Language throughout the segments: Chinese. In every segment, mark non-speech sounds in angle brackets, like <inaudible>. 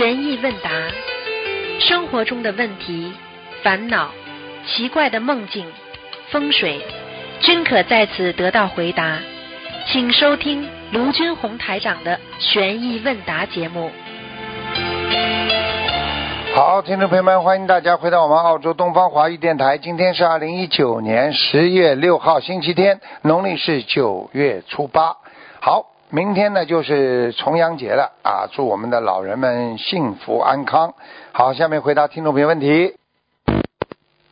悬疑问答，生活中的问题、烦恼、奇怪的梦境、风水，均可在此得到回答。请收听卢军红台长的悬疑问答节目。好，听众朋友们，欢迎大家回到我们澳洲东方华语电台。今天是二零一九年十月六号，星期天，农历是九月初八。好，明天呢就是重阳节了啊！祝我们的老人们幸福安康。好，下面回答听众朋友问题。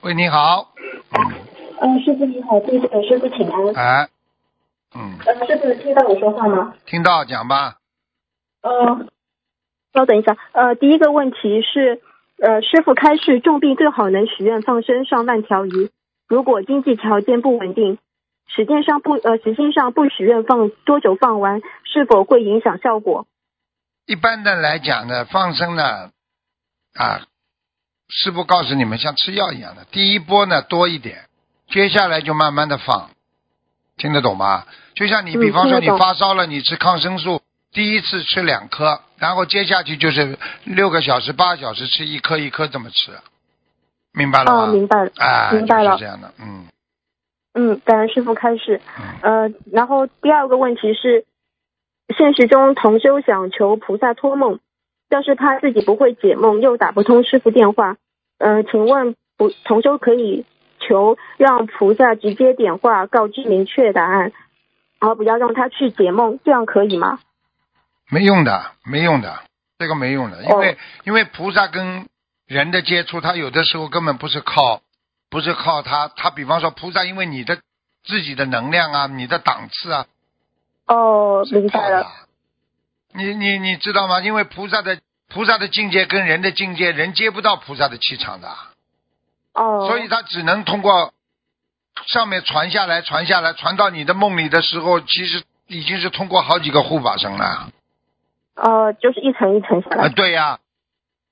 喂，你好。嗯，师傅你好，弟子给师傅请安。哎，嗯，呃，师傅听到我说话吗？听到讲吧。呃，稍等一下。呃，第一个问题是，呃，师傅开示重病最好能许愿放生上万条鱼，如果经济条件不稳定，时间上不呃时间上不许愿放多久放完，是否会影响效果？一般的来讲呢，放生呢，啊，师傅告诉你们像吃药一样的，第一波呢多一点，接下来就慢慢的放，听得懂吗？就像你嗯比方说你发烧了，你吃抗生素，第一次吃两颗，然后接下去就是六个小时、八个小时吃一颗一颗这么吃，明白了吗？哦，明白了。啊，明白了就是这样的，嗯嗯，感恩师傅开示。嗯，呃，然后第二个问题是，现实中同修想求菩萨托梦，但是怕自己不会解梦，又打不通师傅电话。呃，请问不同修可以求让菩萨直接点化告知明确答案，而不要让他去解梦，这样可以吗？没用的，没用的，这个没用的，因为、哦因为菩萨跟人的接触，他有的时候根本不是靠，不是靠他，他比方说菩萨，因为你的自己的能量啊，你的档次啊，哦，是明白了。你你你知道吗？因为菩萨的菩萨的境界跟人的境界，人接不到菩萨的气场的，哦，所以他只能通过上面传下来，传下来，传到你的梦里的时候，其实已经是通过好几个护法神了。呃，就是一层一层下啊，来。对呀、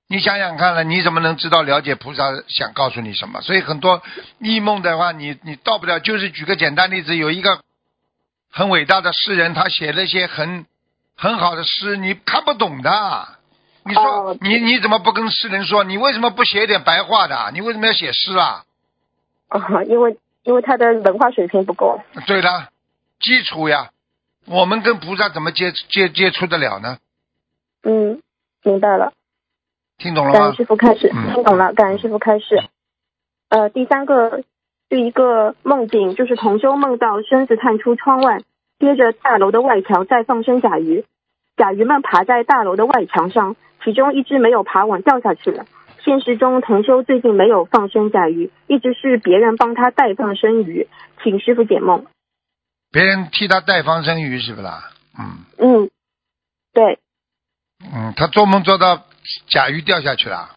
你想想看了，你怎么能知道了解菩萨想告诉你什么？所以很多异梦的话，你你到不了。就是举个简单例子，有一个很伟大的诗人，他写了一些很很好的诗，你看不懂的。你说、哦你你怎么不跟诗人说？你为什么不写一点白话的？你为什么要写诗啊？哦，因为因为他的文化水平不够。对的，基础呀，我们跟菩萨怎么接接接触得了呢？嗯，明白了。听懂了吗感恩？师傅开始，嗯听懂了，感恩师傅开始。呃，第三个是一个梦境，就是同修梦到身子探出窗外，贴着大楼的外墙在放生甲鱼，甲鱼们爬在大楼的外墙上，其中一只没有爬稳掉下去了。现实中，同修最近没有放生甲鱼，一直是别人帮他代放生鱼，请师傅解梦。别人替他带放生鱼是不啦？嗯。嗯，对，嗯，他做梦做到甲鱼掉下去了，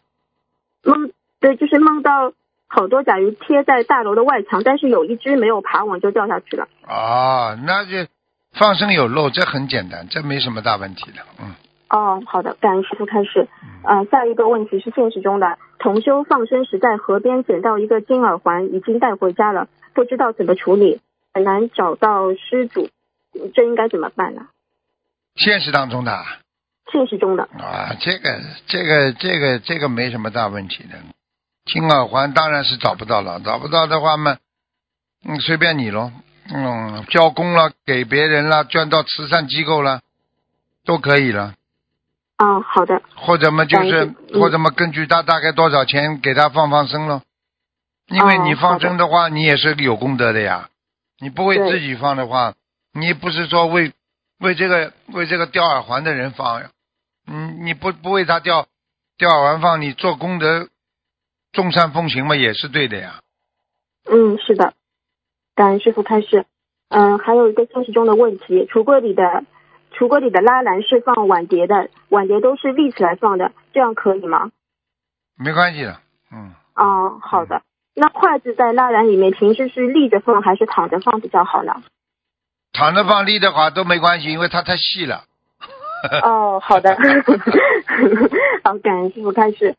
梦对，就是梦到好多甲鱼贴在大楼的外墙，但是有一只没有爬稳就掉下去了。哦，那就放生有漏，这很简单，这没什么大问题的。嗯，哦，好的，感恩师傅开始。呃，下一个问题是现实中的，同修放生时在河边捡到一个金耳环，已经带回家了，不知道怎么处理，很难找到失主，这应该怎么办呢？现实当中的现实中的，啊，这个这个这个这个没什么大问题的。金耳环当然是找不到了，找不到的话嘛，嗯，随便你喽，嗯，交工了，给别人了，捐到慈善机构了，都可以了。哦，好的，或者嘛，就是嗯或者嘛，根据他大概多少钱给他放放生咯。因为哦你放生的话，你也是有功德的呀。你不为自己放的话，你不是说为为这个为这个掉耳环的人放呀？嗯，你不不为他吊吊耳环放，你做功德众善奉行嘛，也是对的呀。嗯，是的，感恩师傅开示。嗯、还有一个现实中的问题，橱柜里的橱柜里的拉篮是放碗碟的，碗碟都是立起来放的，这样可以吗？没关系的，嗯，哦，好的。那筷子在拉篮里面，平时是立着放还是躺着放比较好呢？躺着放立的话都没关系，因为它太细了。<laughs> 哦，好的。<laughs> 好，感恩师傅开始。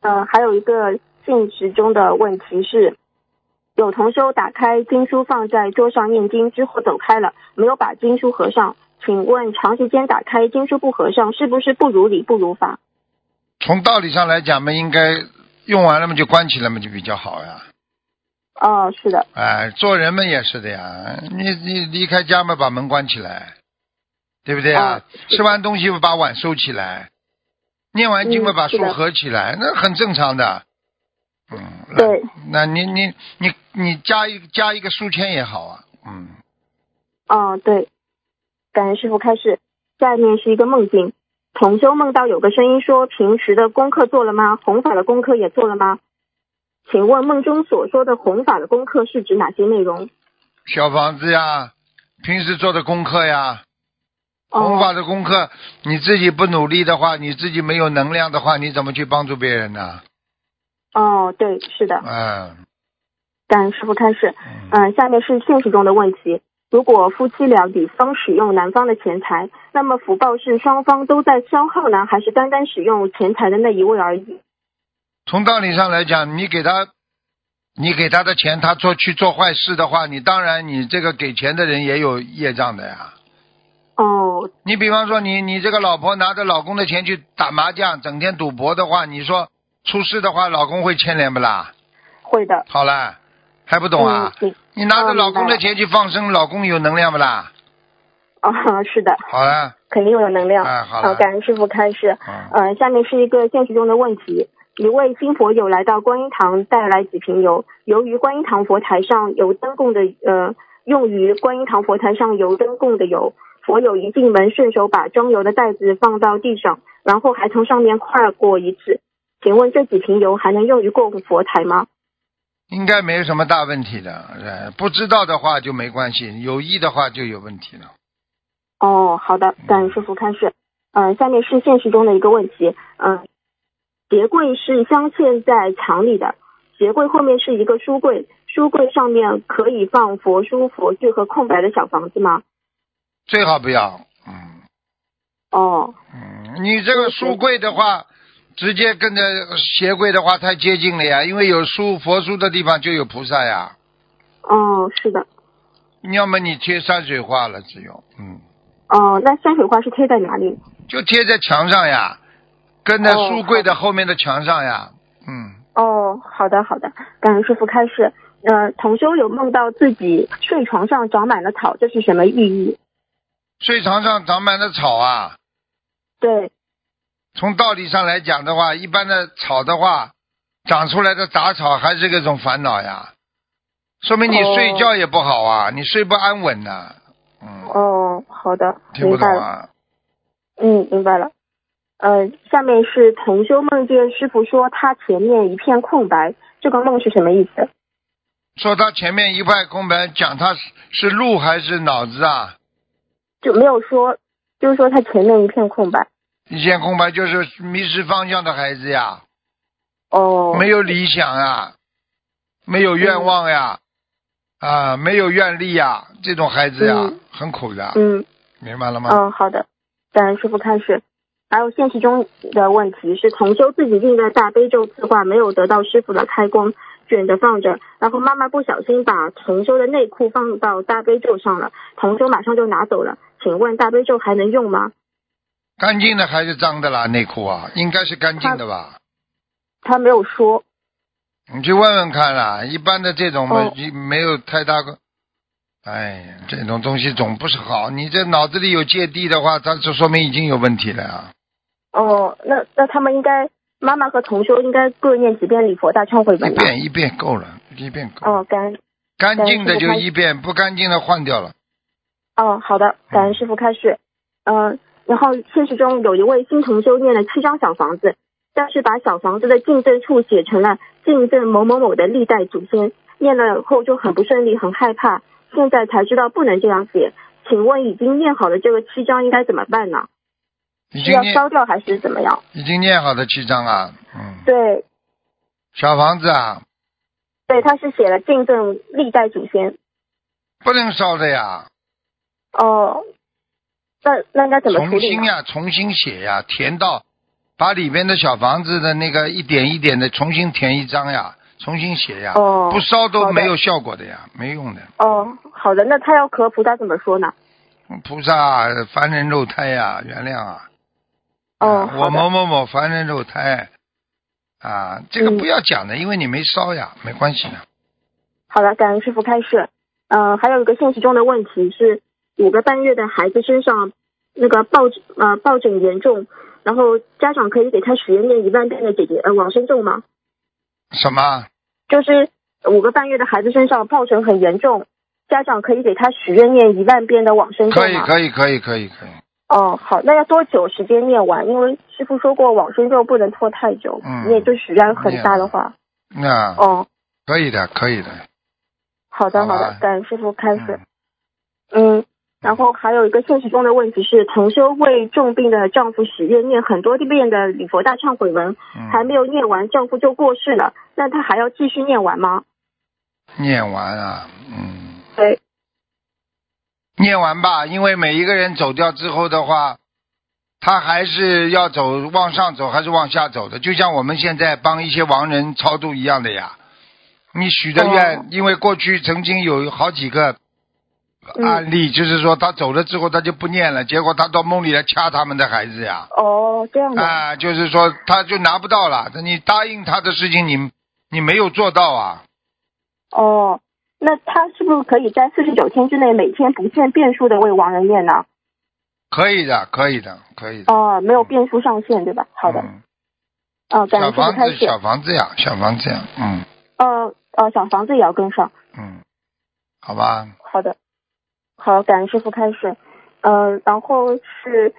呃，还有一个现实中的问题是，有同修打开经书放在桌上念经之后走开了，没有把经书合上。请问长时间打开经书不合上，是不是不如理不如法？从道理上来讲嘛，应该用完了嘛就关起来嘛就比较好呀。哦，是的，哎，做人们也是的呀，你你离开家嘛，把门关起来，对不对啊？啊吃完东西把碗收起来，念完经嘛把书合起来，那很正常的。嗯，对，那你你你你加一加一个书签也好啊，嗯，哦，对，感恩师傅开始。下面是一个梦境，同修梦到有个声音说：“平时的功课做了吗？弘法的功课也做了吗？”请问梦中所说的弘法的功课是指哪些内容？小房子呀，平时做的功课呀，弘法哦，的功课，你自己不努力的话，你自己没有能量的话，你怎么去帮助别人呢？哦，对，是的，嗯，感恩师傅开始。嗯嗯，下面是现实中的问题。如果夫妻俩女方使用男方的钱财，那么福报是双方都在消耗呢，还是单单使用钱财的那一位而已？从道理上来讲，你给他，你给他的钱，他做去做坏事的话，你当然你这个给钱的人也有业障的呀。哦，你比方说你你这个老婆拿着老公的钱去打麻将，整天赌博的话，你说出事的话，老公会牵连不啦？会的。好了，还不懂啊？嗯，你拿着哦老公的钱去放生，老公有能量不啦？哦，<laughs> 是的，好了，肯定有能量。哎好了感恩师傅开示。嗯，呃，下面是一个现实中的问题。一位新佛友来到观音堂，带来几瓶油。由于观音堂佛台上油灯供的，呃，用于观音堂佛台上油灯供的油，佛友一进门顺手把装油的袋子放到地上，然后还从上面跨过一次。请问这几瓶油还能用于供佛台吗？应该没有什么大问题的。呃，不知道的话就没关系，有意的话就有问题了。哦，好的，感恩师傅开示。嗯、下面是现实中的一个问题。嗯、鞋柜是镶嵌在墙里的，鞋柜后面是一个书柜，书柜上面可以放佛书、佛具和空白的小房子吗？最好不要。嗯哦，嗯，你这个书柜的话，直接跟着鞋柜的话太接近了呀，因为有书佛书的地方就有菩萨呀。哦，是的。要么你贴山水画了，只有嗯，哦，那山水画是贴在哪里？就贴在墙上呀，跟着哦书柜的后面的墙上呀。嗯，哦，好的好的，感恩师傅开示。呃，同修有梦到自己睡床上长满了草，这是什么寓意？睡床上长满了草啊。对，从道理上来讲的话，一般的草的话，长出来的杂草还是个种烦恼呀，说明你哦睡觉也不好啊，你睡不安稳呐、嗯，哦，好的，听不。懂啊？嗯，明白了。呃，下面是同修梦见师傅说他前面一片空白，这个梦是什么意思？说他前面一块空白，讲他是是路还是脑子啊？就没有说，就是说他前面一片空白。一片空白就是迷失方向的孩子呀，哦，没有理想啊，没有愿望呀，啊，没有愿力呀，这种孩子呀，嗯。很苦的，嗯。明白了吗？嗯，好的，感恩师傅开始。还有现实中的问题是，同修自己印的大悲咒字画没有得到师傅的开光，卷着放着，然后妈妈不小心把同修的内裤放到大悲咒上了，同修马上就拿走了。请问大悲咒还能用吗？干净的还是脏的啦？内裤啊，应该是干净的吧？他没有说。你去问问看啦，一般的这种嘛哦，没有太大个。哎呀，这种东西总不是好。你这脑子里有芥蒂的话，它就说明已经有问题了啊。哦，那那他们应该妈妈和同修应该各念几遍礼佛大忏悔一文呢？遍一遍够了，一遍够了。哦，干干净的就一遍，不干净的换掉了。哦，好的，感恩师傅开示。嗯、然后现实中有一位新同修念了七张小房子，但是把小房子的进赠处写成了进赠某某某的历代祖先，念了后就很不顺利，很害怕，现在才知道不能这样写。请问已经念好的这个七张应该怎么办呢？是要已经念烧掉还是怎么样？已经念好的七张啊，嗯，对小房子啊，对，他是写了进赠历代祖先。不能烧的呀，哦，那那应该怎么处重理呢？新呀，重新写呀，填到把里边的小房子的那个一点一点的重新填一张呀，重新写呀，哦不烧都的没有效果的呀，没用的。哦，好的，那他要和菩萨怎么说呢？菩萨凡人肉胎呀，原谅啊，哦，啊我的某某某凡人肉胎，啊，这个嗯不要讲的，因为你没烧呀，没关系的。好的，感恩师傅开示。嗯，还有一个现实中的问题是，五个半月的孩子身上那个抱呃抱枕严重，然后家长可以给他许愿念一万遍的姐姐呃往生咒吗？什么？就是五个半月的孩子身上抱枕很严重，家长可以给他许愿念一万遍的往生咒可以，可以，可以，可以，可以。哦，好，那要多久时间念完？因为师傅说过往生咒不能拖太久，嗯念就许愿很大的话。那哦，可以的，可以的。好的，好的，感恩师傅开始。嗯，然后还有一个现实中的问题是，同修为重病的丈夫许愿念很多遍的礼佛大忏悔文，嗯，还没有念完，丈夫就过世了，那他还要继续念完吗？念完啊，嗯，对，念完吧，因为每一个人走掉之后的话，他还是要走往上走还是往下走的，就像我们现在帮一些亡人超度一样的呀。你许的愿，哦因为过去曾经有好几个嗯案例，就是说他走了之后他就不念了，结果他到梦里来掐他们的孩子呀。哦，这样的。啊，就是说他就拿不到了，你答应他的事情你你没有做到啊。哦，那他是不是可以在四十九天之内每天不限变数的为亡人念呢？可以的，可以的，可以的。哦，没有变数上限对吧？好的，嗯哦，感小。房子，小房子呀，小房子呀，嗯呃呃，小房子也要跟上。嗯，好吧，好的，好，感恩师傅开始。呃，然后是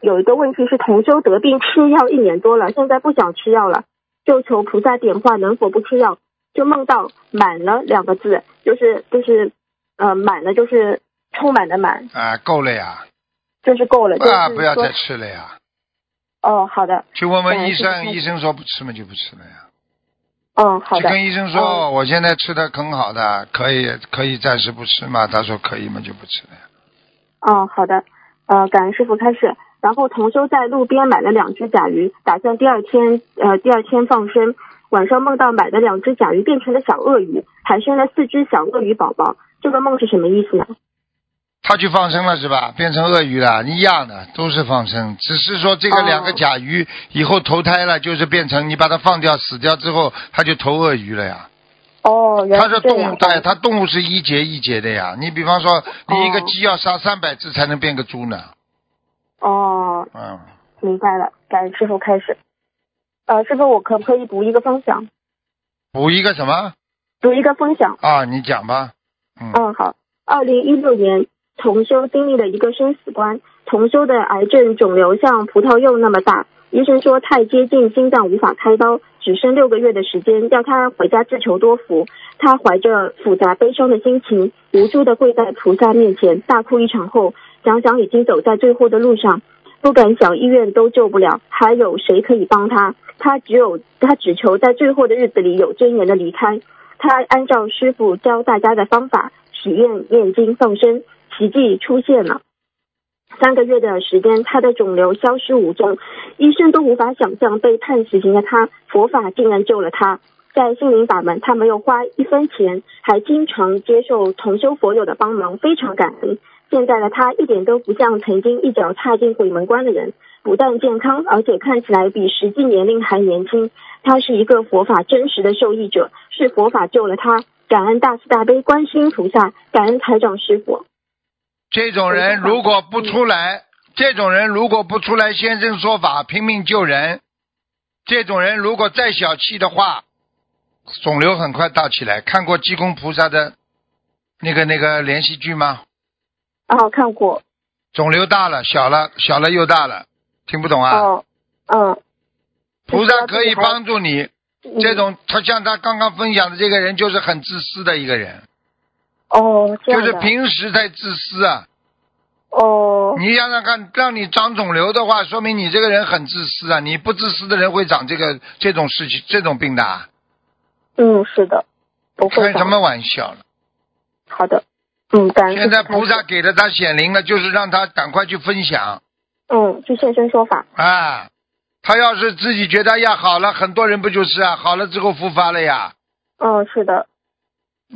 有一个问题是同修得病吃药一年多了，现在不想吃药了，就求菩萨点化能否不吃药，就梦到满了两个字，就是就是呃满了就是充满的满，啊，够了呀，就是够了，就是啊，不要再吃了呀，哦，好的，去问问医生，医生说不吃嘛就不吃了呀。嗯，好的，去跟医生说，哦我现在吃的很好的，可以可以暂时不吃嘛？他说可以嘛，就不吃了呀。哦，好的，呃，感恩师傅开始。然后同修在路边买了两只甲鱼，打算第二天呃第二天放生。晚上梦到买的两只甲鱼变成了小鳄鱼，还生了四只小鳄鱼宝宝。这个梦是什么意思呢？他去放生了是吧？变成鳄鱼了，一样的，都是放生，只是说这个哦两个甲鱼以后投胎了，就是变成你把它放掉死掉之后，它就投鳄鱼了呀。哦，原它是动物。对，它动物是一节一节的呀。你比方说，你一个哦鸡要杀三百只才能变个猪呢。哦，嗯，明白了，感恩师傅开始。呃，师傅，我可不可以读一个分享？补一个什么读一个分享。啊？你讲吧。嗯嗯，好。二零一六年，同修经历了一个生死关，同修的癌症肿瘤像葡萄柚那么大，医生说太接近心脏无法开刀，只剩六个月的时间，要他回家自求多福。他怀着复杂悲伤的心情，无助的跪在菩萨面前，大哭一场后，想想已经走在最后的路上，不敢想医院都救不了，还有谁可以帮他？他只有他只求在最后的日子里有尊严的离开。他按照师傅教大家的方法，许愿、念经、放生，奇迹出现了。三个月的时间，他的肿瘤消失无踪，医生都无法想象被判死刑的他，佛法竟然救了他。在心灵法门，他没有花一分钱，还经常接受同修佛友的帮忙，非常感恩。现在的他一点都不像曾经一脚踏进鬼门关的人，不但健康，而且看起来比实际年龄还年轻。他是一个佛法真实的受益者，是佛法救了他。感恩大慈大悲观世音菩萨，感恩台长师傅。这种人如果不出来，这种人如果不出来现身说法，拼命救人，这种人如果再小气的话，肿瘤很快大起来。看过济公菩萨的那个那个连续剧吗？哦，看过。肿瘤大了，小了，小了又大了，听不懂啊？哦，嗯。菩萨可以帮助你。嗯这种他像他刚刚分享的这个人，就是很自私的一个人，哦，这就是。平时太自私啊。哦你想想看，让你长肿瘤的话，说明你这个人很自私啊！你不自私的人会长这个这种事情、这种病的啊，嗯，是的，不会。开什么玩笑了？好的，嗯，感恩现在菩萨给了他显灵了，就是让他赶快去分享嗯，去现身说法。啊！他要是自己觉得呀好了，很多人不就是啊？好了之后复发了呀？嗯，是的，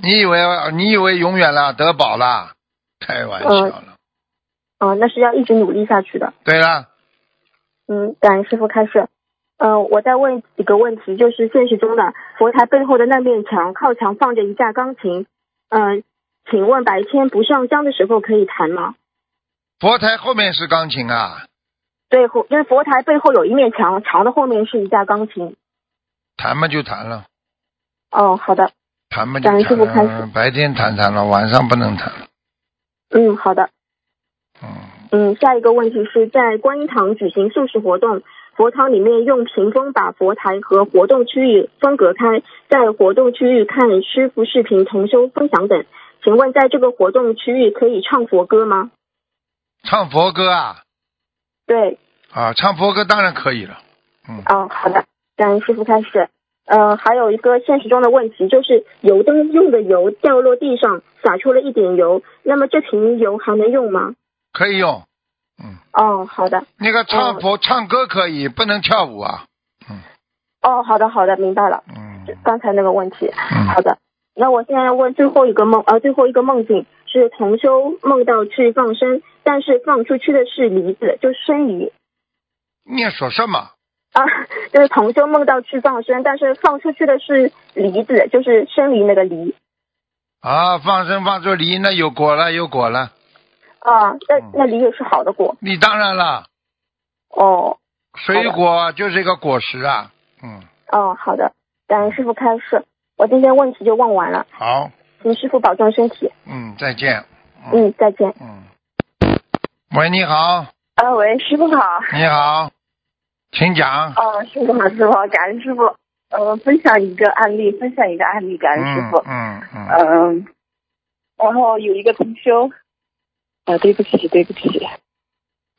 你以为你以为永远了得宝了？开玩笑了。嗯，那是要一直努力下去的。对了，嗯，感恩师傅开示。嗯、我再问几个问题，就是现实中的佛台背后的那面墙，靠墙放着一架钢琴。嗯、请问白天不上香的时候可以弹吗？佛台后面是钢琴啊，对，后就是佛台背后有一面墙，墙的后面是一架钢琴。弹嘛就弹了，哦，好的，弹嘛就感恩师傅开弹了，白天谈谈了，晚上不能谈了。嗯，好的。嗯，嗯，下一个问题是在观音堂举行素食活动，佛堂里面用屏风把佛台和活动区域分隔开，在活动区域看师傅视频、同修分享等。请问在这个活动区域可以唱佛歌吗？唱佛歌啊对，啊，唱佛歌当然可以了。嗯，哦，好的，感恩师傅开始。呃，还有一个现实中的问题，就是油灯用的油掉落地上，洒出了一点油，那么这瓶油还能用吗？可以用。嗯，哦，好的，那个唱佛、唱歌可以，不能跳舞啊。哦，好的，好的，明白了。嗯刚才那个问题。嗯好的，那我现在问最后一个梦，呃，最后一个梦境是同修梦到去放生，但是放出去的是梨子，就是生梨念说什么？啊，就是同修梦到去放生，但是放出去的是梨子，就是生梨那个梨啊，放生放出梨，那有果了，有果了。啊，那嗯那梨也是好的果你当然了，哦水果就是一个果实啊。嗯，哦，好的，感恩师傅开示，我今天问题就问完了，好，请师傅保重身体，嗯，再见。嗯，再见。嗯。喂，你好，啊，喂，师傅好。你好，请讲。哦，师傅好，师傅好，感恩师傅。呃，分享一个案例，分享一个案例，感恩师嗯傅。嗯嗯，嗯，然后有一个同修，啊，对不起，对不起，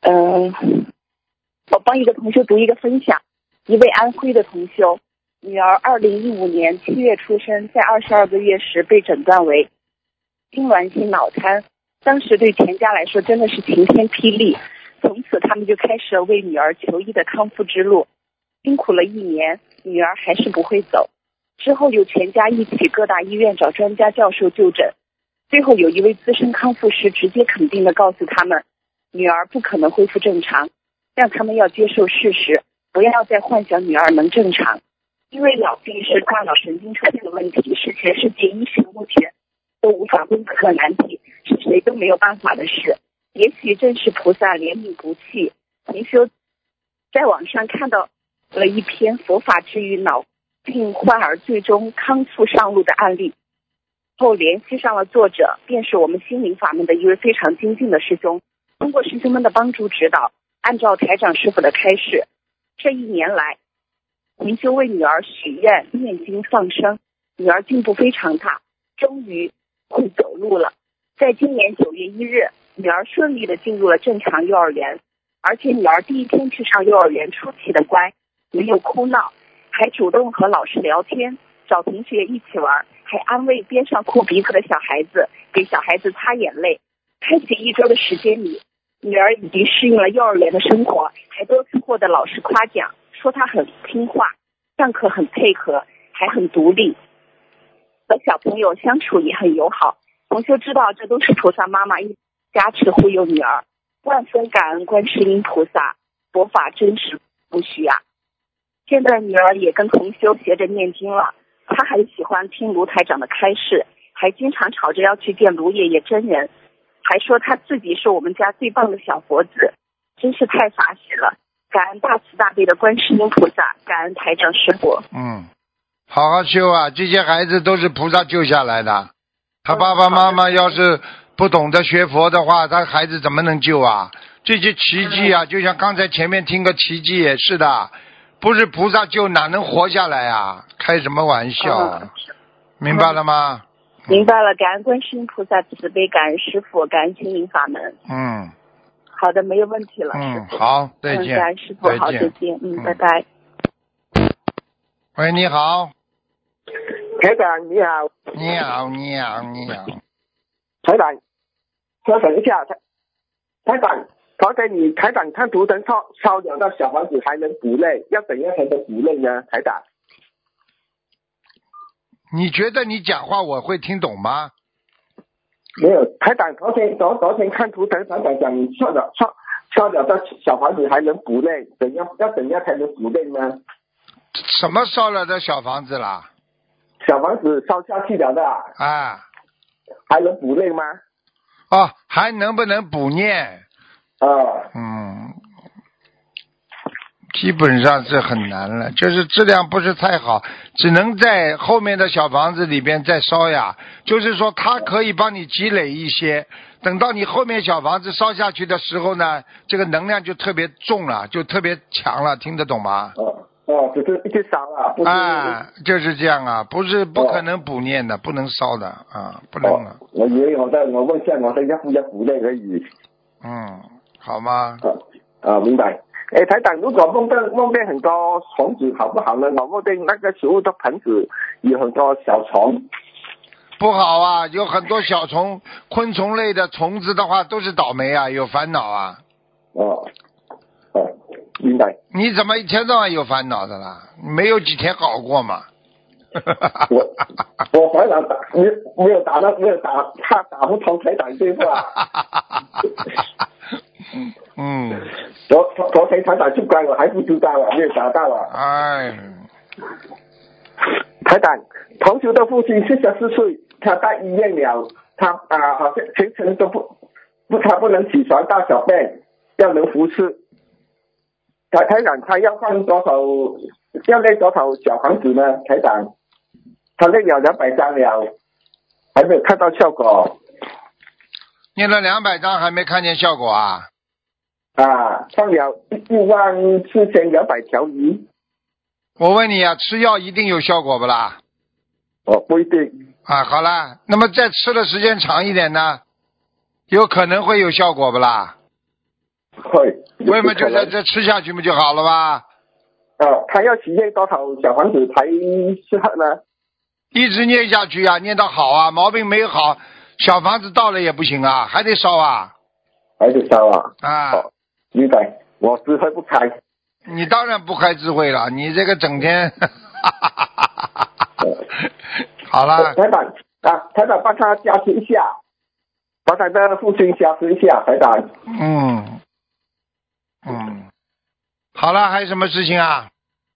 嗯、我帮一个同修读一个分享，一位安徽的同修，女儿二零一五年七月出生，在二十二个月时被诊断为痉挛性脑瘫，当时对全家来说真的是晴天霹雳，从此他们就开始了为女儿求医的康复之路，辛苦了一年，女儿还是不会走。之后又全家一起各大医院找专家教授就诊，最后有一位资深康复师直接肯定的告诉他们，女儿不可能恢复正常，让他们要接受事实，不要再幻想女儿能正常，因为脑病是大脑神经出现的问题，是全世界医学目前都无法攻克的难题，是谁都没有办法的事。也许正是菩萨怜悯不弃。同修在网上看到了一篇佛法治愈脑病患儿最终康复上路的案例，后联系上了作者，便是我们心灵法门的一位非常精进的师兄。通过师兄们的帮助指导，按照台长师傅的开示，这一年来，灵修为女儿许愿、念经、放生，女儿进步非常大，终于会走路了。在今年九月一日，女儿顺利的进入了正常幼儿园，而且女儿第一天去上幼儿园出奇的乖，没有哭闹，还主动和老师聊天，找同学一起玩，还安慰边上哭鼻子的小孩子，给小孩子擦眼泪。开启一周的时间里，女儿已经适应了幼儿园的生活，还多次获得老师夸奖，说她很听话，上课很配合，还很独立，和小朋友相处也很友好。同学知道这都是菩萨妈妈一加持护佑女儿，万分感恩观世音菩萨，佛法真实不虚啊。现在女儿也跟同修学着念经了，她还喜欢听卢台长的开示，还经常吵着要去见卢爷爷真人，还说她自己是我们家最棒的小佛子，真是太法喜了。感恩大慈大悲的观世音菩萨，感恩台长师傅。嗯，好好修啊！这些孩子都是菩萨救下来的。他爸爸妈妈要是不懂得学佛的话，他孩子怎么能救啊？这些奇迹啊，就像刚才前面听个奇迹也是的，不是菩萨救哪能活下来啊？开什么玩笑啊？嗯明白了吗？明白了，感恩观世音菩萨慈悲，感恩师傅，感恩心灵法门。嗯好的，没有问题了。嗯师，傅好，再嗯，见感恩师，傅，好，再见。嗯拜拜。喂，你好，台长你好，你好，你好，你好。台长，稍等一下，台台长，昨天你台长看图腾烧烧掉的小房子还能补泪，要怎样才能补泪呢？台长，你觉得你讲话我会听懂吗？没有，台长昨天昨昨天看图腾，台长讲烧了烧烧了的小房子还能补内，怎样要怎样才能补内呢？什么烧了的小房子啦？小房子烧下去了的，啊，还能补内吗？哦，还能不能补念？啊，嗯，基本上是很难了，就是质量不是太好，只能在后面的小房子里边再烧呀。就是说，它可以帮你积累一些，等到你后面小房子烧下去的时候呢，这个能量就特别重了，就特别强了，听得懂吗？哦哦，只是一直烧啊，不。啊，就是这样啊，不是不可能补念的，不能烧的啊，不能哦啊，，我以为我在我问下我等下不要补念而已。嗯，好吗？啊啊，明白。哎，台长，如果梦见梦见很多虫子，好不好呢？我梦见那个食物的盆子有很多小虫。不好啊，有很多小虫、昆虫类的虫子的话都是倒霉啊，有烦恼啊。哦，哦，明白。你怎么一天到晚有烦恼的啦？没有几天好过嘛？<laughs> 我我烦恼打没没有打到没有打，他打不通台长电话。<laughs> 嗯，昨昨昨天台长去关我还不知道啊，没有打到啊。哎，台长，同学的父亲四十四岁，他在医院了，他啊、好像全程都不不，他不能起床大小便，要能服侍。台台长，他要放多少？要那多少小房子呢？台长，他那了两百张了，还没有看到效果念了两百张还没看见效果啊？啊！放了一一万四千两百条鱼，我问你啊，吃药一定有效果不啦？哦，不一定。啊，好啦，那么再吃的时间长一点呢，有可能会有效果不啦？<laughs> 会。为什么就可能这这吃下去不就好了吗？呃，他要体验多少小房子才适合呢？一直念下去啊，念到好啊，毛病没有好，小房子到了也不行啊，还得烧啊还得烧啊？啊！哦，明白。我智慧不开。你当然不开智慧了，你这个整天，<laughs> 好了，台长啊，台长帮他加持一下，帮他的父亲加持一下，台长。嗯嗯，好了，还有什么事情啊？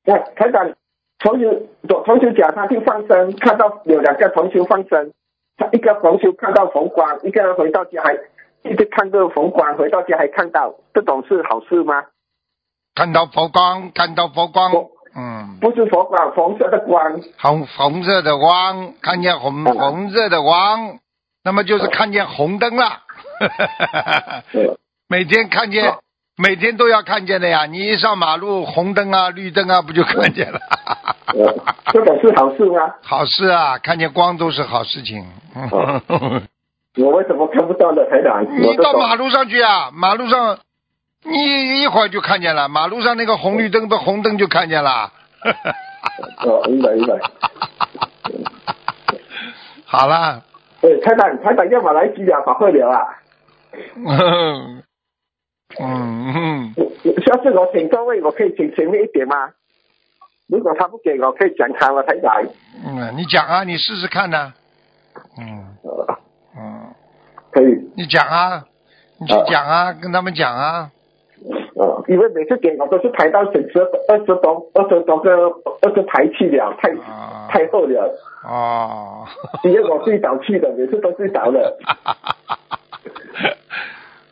那台长，同学同学讲他去放生，看到有两个同学放生，他一个同学看到红光，一个回到家还一直看着红光，回到家还看到，这种是好事吗？看到佛光，看到佛光，嗯，不是佛光，红色的光。红红色的光，看见红嗯红色的光，那么就是看见红灯了。呃 <laughs> 每天看见哦，每天都要看见的呀。你一上马路，红灯啊、绿灯啊，不就看见了？<laughs> 呃，这种是好事吗？好事啊，看见光都是好事情。我为什么看不到呢，台长？<laughs> 你到马路上去啊，马路上，你一会儿就看见了，马路上那个红绿灯的红灯就看见了。哦，明白明白。<laughs> 好了，哎，台长，台长要马来西亚法会了啊！嗯嗯，下次我请座位，我可以请前面一点吗？如果他不给我，可以讲他了，台长。嗯，你讲啊，你试试看呢、嗯呃，嗯，可以。你讲啊，你去讲啊，跟他们讲啊。呃，因为每次给我都是排到整十二十多二十多个二十排去了，太、啊太厚了。哦。因为我最早去的，每次都最早的。<laughs>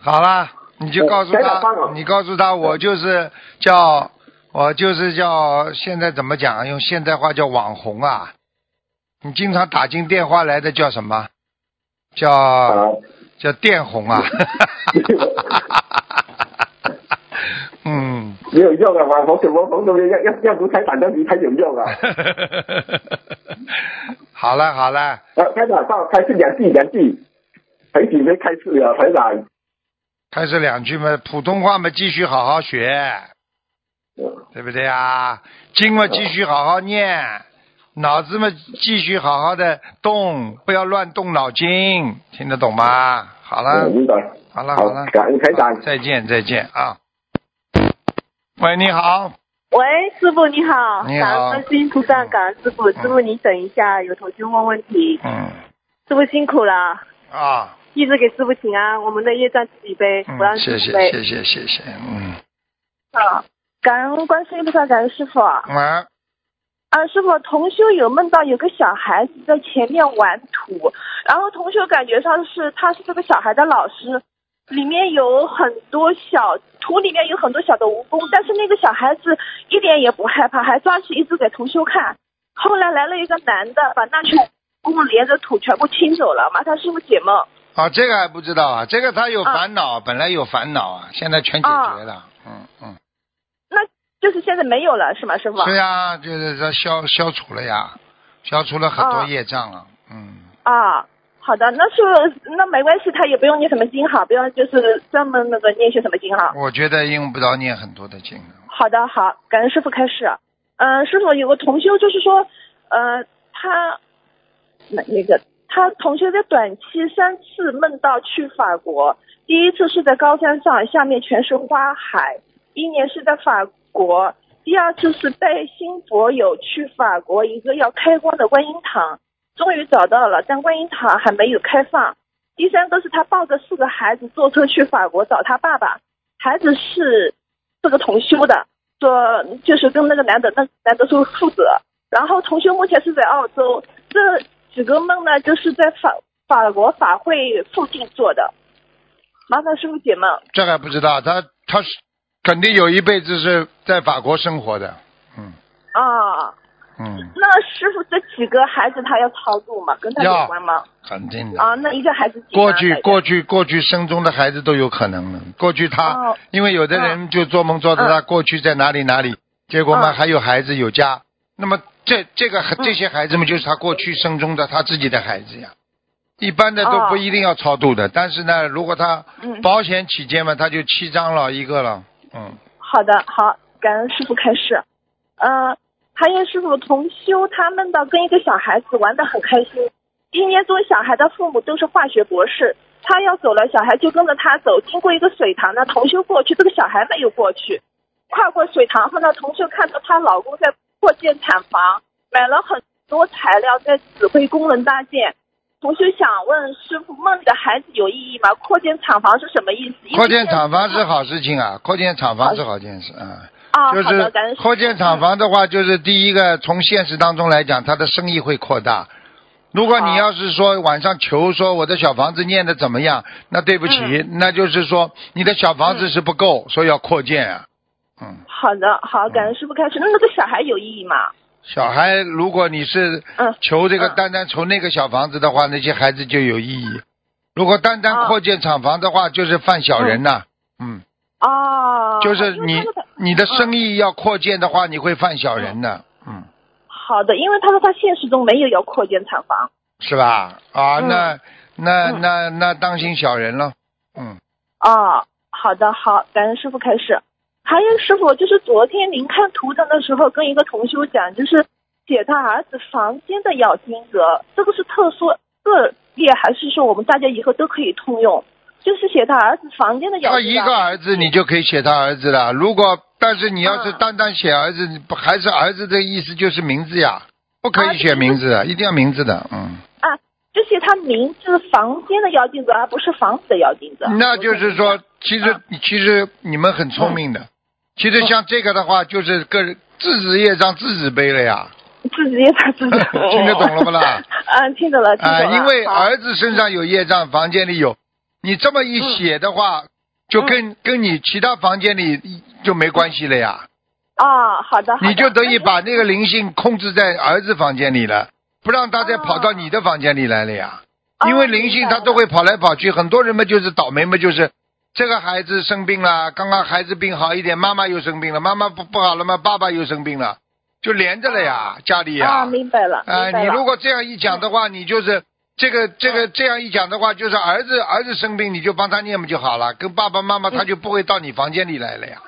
好了，你就告诉他你告诉他，我就是叫，我就是叫，现在怎么讲啊？用现代话叫网红啊。你经常打进电话来的叫什么？叫、啊，叫电红啊。<laughs> 嗯。没有用啊，网红什么红都没有，要要要如台长的鱼才有用啊。<laughs> 好了好了，呃，台长帮我开始两句两句，很久没开始了，台长。开始两句嘛，普通话嘛，继续好好学，呃对不对啊？经嘛继续好好念，脑子嘛继续好好的动，不要乱动脑筋，听得懂吗？好了呃，明白。好好了好了，感恩台长。再见再见啊！喂，你好，喂，师傅你好，你好感恩观世音菩萨，感恩师傅，师傅你等一下，有同学问问题，嗯师傅辛苦了。啊，一直给师傅请安，我们的业障自己背，不让嗯，谢谢师傅背。谢谢谢谢，嗯，啊，感恩观世音菩萨，感恩师傅。啊，啊，师傅，同修有梦到有个小孩子在前面玩土，然后同修感觉上是他是这个小孩的老师，里面有很多小土里面有很多小的蜈蚣，但是那个小孩子一点也不害怕，还抓起一只给同修看。后来来了一个男的，把那群蜈蚣连着土全部清走了，麻烦师傅解梦。啊，这个还不知道啊，这个他有啊烦恼，本来有烦恼啊，现在全解决了，嗯嗯，那就是现在没有了，是吗，师傅？对呀，就是他消消除了呀，消除了很多啊业障了，嗯，啊，好的，那是那没关系，他也不用念什么经哈，不用就是专门那个念些什么经哈。我觉得用不着念很多的经，好的，好，感恩师傅开始。嗯、师傅有个同修，就是说，呃，他那那个他同修在短期三次梦到去法国，第一次是在高山上，下面全是花海，一年是在法国，第二次是带新佛友去法国一个要开光的观音堂，终于找到了，但观音堂还没有开放。第三个是他抱着四个孩子坐车去法国找他爸爸，孩子是这个同修的，说就是跟那个男的，那男的说负责。然后同修目前是在澳洲，这几个梦呢，就是在法法国法会附近做的。麻烦师傅解梦。这个还不知道，他他是肯定有一辈子是在法国生活的，嗯啊，嗯，那师傅这几个孩子他要超度吗？跟他有关吗？肯定的。啊，那一个孩子过去过去过去生中的孩子都有可能的。过去他，哦因为有的人就做梦做的他过去在哪里哪里，结果嘛嗯还有孩子有家，那么这这个这些孩子们就是他过去生中的他自己的孩子呀。一般的都哦不一定要超度的，但是呢，如果他嗯保险起见嘛，他就七张了一个了，嗯，好的，好，感恩师傅开示。呃，还有师傅同修，他们到跟一个小孩子玩的很开心。一年多小孩的父母都是化学博士，他要走了，小孩就跟着他走。经过一个水塘呢，同修过去，这个小孩没有过去。跨过水塘后呢，同修看到她老公在扩建厂房，买了很多材料在指挥工人搭建。同修想问师傅，梦里的孩子有意义吗？扩建厂房是什么意思？扩建厂房是好事情啊，扩建厂房是好件事啊。啊，就是扩建厂房的话，就是第一个从现实当中来讲，它的生意会扩大。如果你要是说晚上求说我的小房子念的怎么样，那对不起，嗯那就是说你的小房子是不够，所以要扩建啊。嗯，好的，好，感恩师傅开始。那那个小孩有意义吗？小孩，如果你是嗯求这个嗯单单求那个小房子的话，那些孩子就有意义。如果单单啊扩建厂房的话，就是犯小人呐、嗯，哦，就是你你的生意要扩建的话，你会犯小人的。嗯。好的，因为他说他现实中没有要扩建厂房。是吧？啊，嗯那那嗯那那当心小人了。嗯，哦，好的，好，感恩师傅开始。还有师傅，就是昨天您看图腾的时候，跟一个同修讲，就是写他儿子房间的要经者，这个是特殊个例，还是说我们大家以后都可以通用？就是写他儿子房间的要他经者。一个儿子你就可以写他儿子了。如果但是你要是嗯单单写儿子，还是儿子的意思就是名字呀？不可啊以写名字的，一定要名字的。嗯，啊，就写他名字房间的要经者，而不是房子的要经者。那就是说，其实嗯其实你们很聪明的。其实像这个的话，就是个人自己业障自己背了呀。自己业障自己 <laughs> 听得懂了不啦？嗯，<laughs> 听懂了，听懂啊，了。因为儿子身上有业障，房间里有，你这么一写的话，就跟跟你其他房间里就没关系了呀。啊，好的，好的你就等于把那个灵性控制在儿子房间里了，不让他再跑到你的房间里来了呀。哦因为灵性他都会跑来跑去，很多人嘛就是倒霉嘛，就是这个孩子生病了，刚刚孩子病好一点，妈妈又生病了，妈妈不不好了吗，爸爸又生病了，就连着了呀，家里呀。啊，明白了，啊。你如果这样一讲的话，你就是这个这个这样一讲的话，就是儿子儿子生病，你就帮他念不就好了？跟爸爸妈妈他就不会到你房间里来了呀。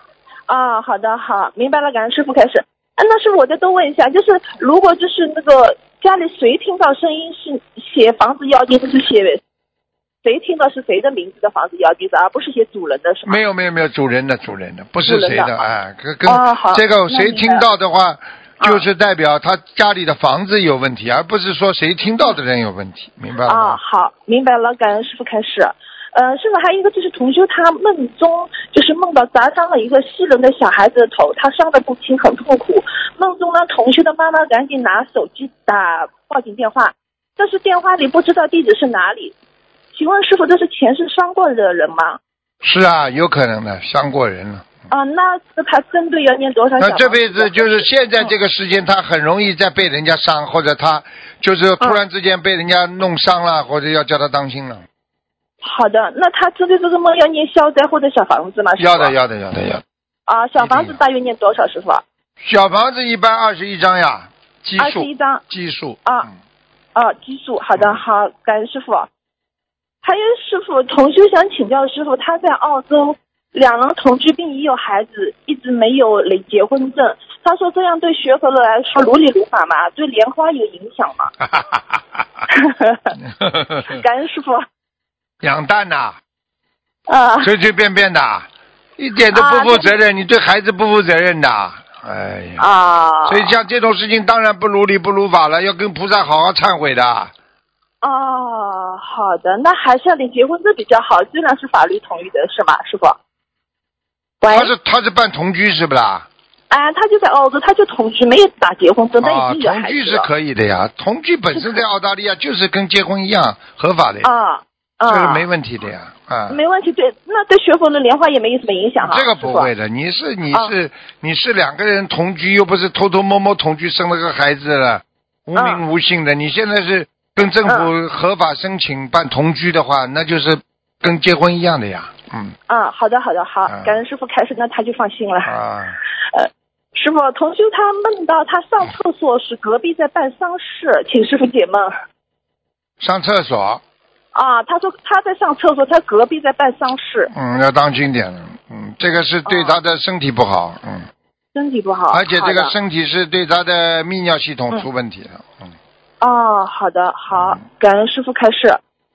啊，好的，好，明白了，感恩师傅开始。啊，那师傅我再多问一下，就是如果就是那个家里谁听到声音是写房子要经，就是写谁听到是谁的名字的房子要地子，而不是写主人的是吗？没有没有没有，主人的主人的，不是谁的的哎，跟跟哦这个谁听到的话，就是代表他家里的房子有问题，而不是说谁听到的人有问题，明白了啊，吗？好，明白了，感恩师傅开始。呃，甚至还有一个就是同修他梦中就是梦到砸伤了一个西人的小孩子的头，他伤的不轻，很痛苦。梦中呢，同修的妈妈赶紧拿手机打报警电话，但是电话里不知道地址是哪里。请问师傅，这是前世伤过的人吗？是啊，有可能的，伤过人了。啊，那那他针对要念多少？那这辈子就是现在这个时间，他很容易再被人家伤，或者他就是突然之间被人家弄伤了，或者要叫他当心了。好的，那他针对这个梦要念消灾或者小房子吗？要的，要的，要的，要的。啊，小房子大约念多少，师傅？小房子一般二十一张呀，基数二十一，张基数。啊嗯啊，基数。好的，好，感恩师傅。还有师傅，同修想请教师傅，他在澳洲两人同居并已有孩子，一直没有领结婚证。他说这样对学佛的来说如理如法嘛，对莲花有影响吗？<laughs> 感恩师傅。养蛋呐，啊，随随便便的，一点都不负责任，你对孩子不负责任的。哎呀，啊，所以像这种事情当然不如理不如法了，要跟菩萨好好忏悔的。哦，好的，那还是要领结婚证比较好，虽然是法律同意的，是吗，师傅？喂，他是他是办同居是不啦？啊，他就在澳洲，他就同居，没有打结婚证，但啊，已经有同孩子了。居是可以的呀，同居本身在澳大利亚就是跟结婚一样合法的呀，啊啊，这个没问题的呀，啊。没问题，对，那对学佛的莲花也没有什么影响哈。这个不会的，你是你啊是、你是两个人同居，又不是偷偷摸摸同居生了个孩子了，无啊名无姓的。你现在是跟政府合法申请办同居的话，那就是跟结婚一样的呀。嗯啊，好的好的好嗯，感恩师傅开始，那他就放心了。啊，呃，师傅，同修他梦到他上厕所时隔壁在办丧事，请师傅解梦。上厕所，啊，他说他在上厕所，他隔壁在办丧事，嗯，要当心点了。嗯，这个是对他的身体不好。嗯，身体不好。而且这个身体是对他的泌尿系统嗯出问题了。嗯，哦，好的，好嗯，感恩师傅开示。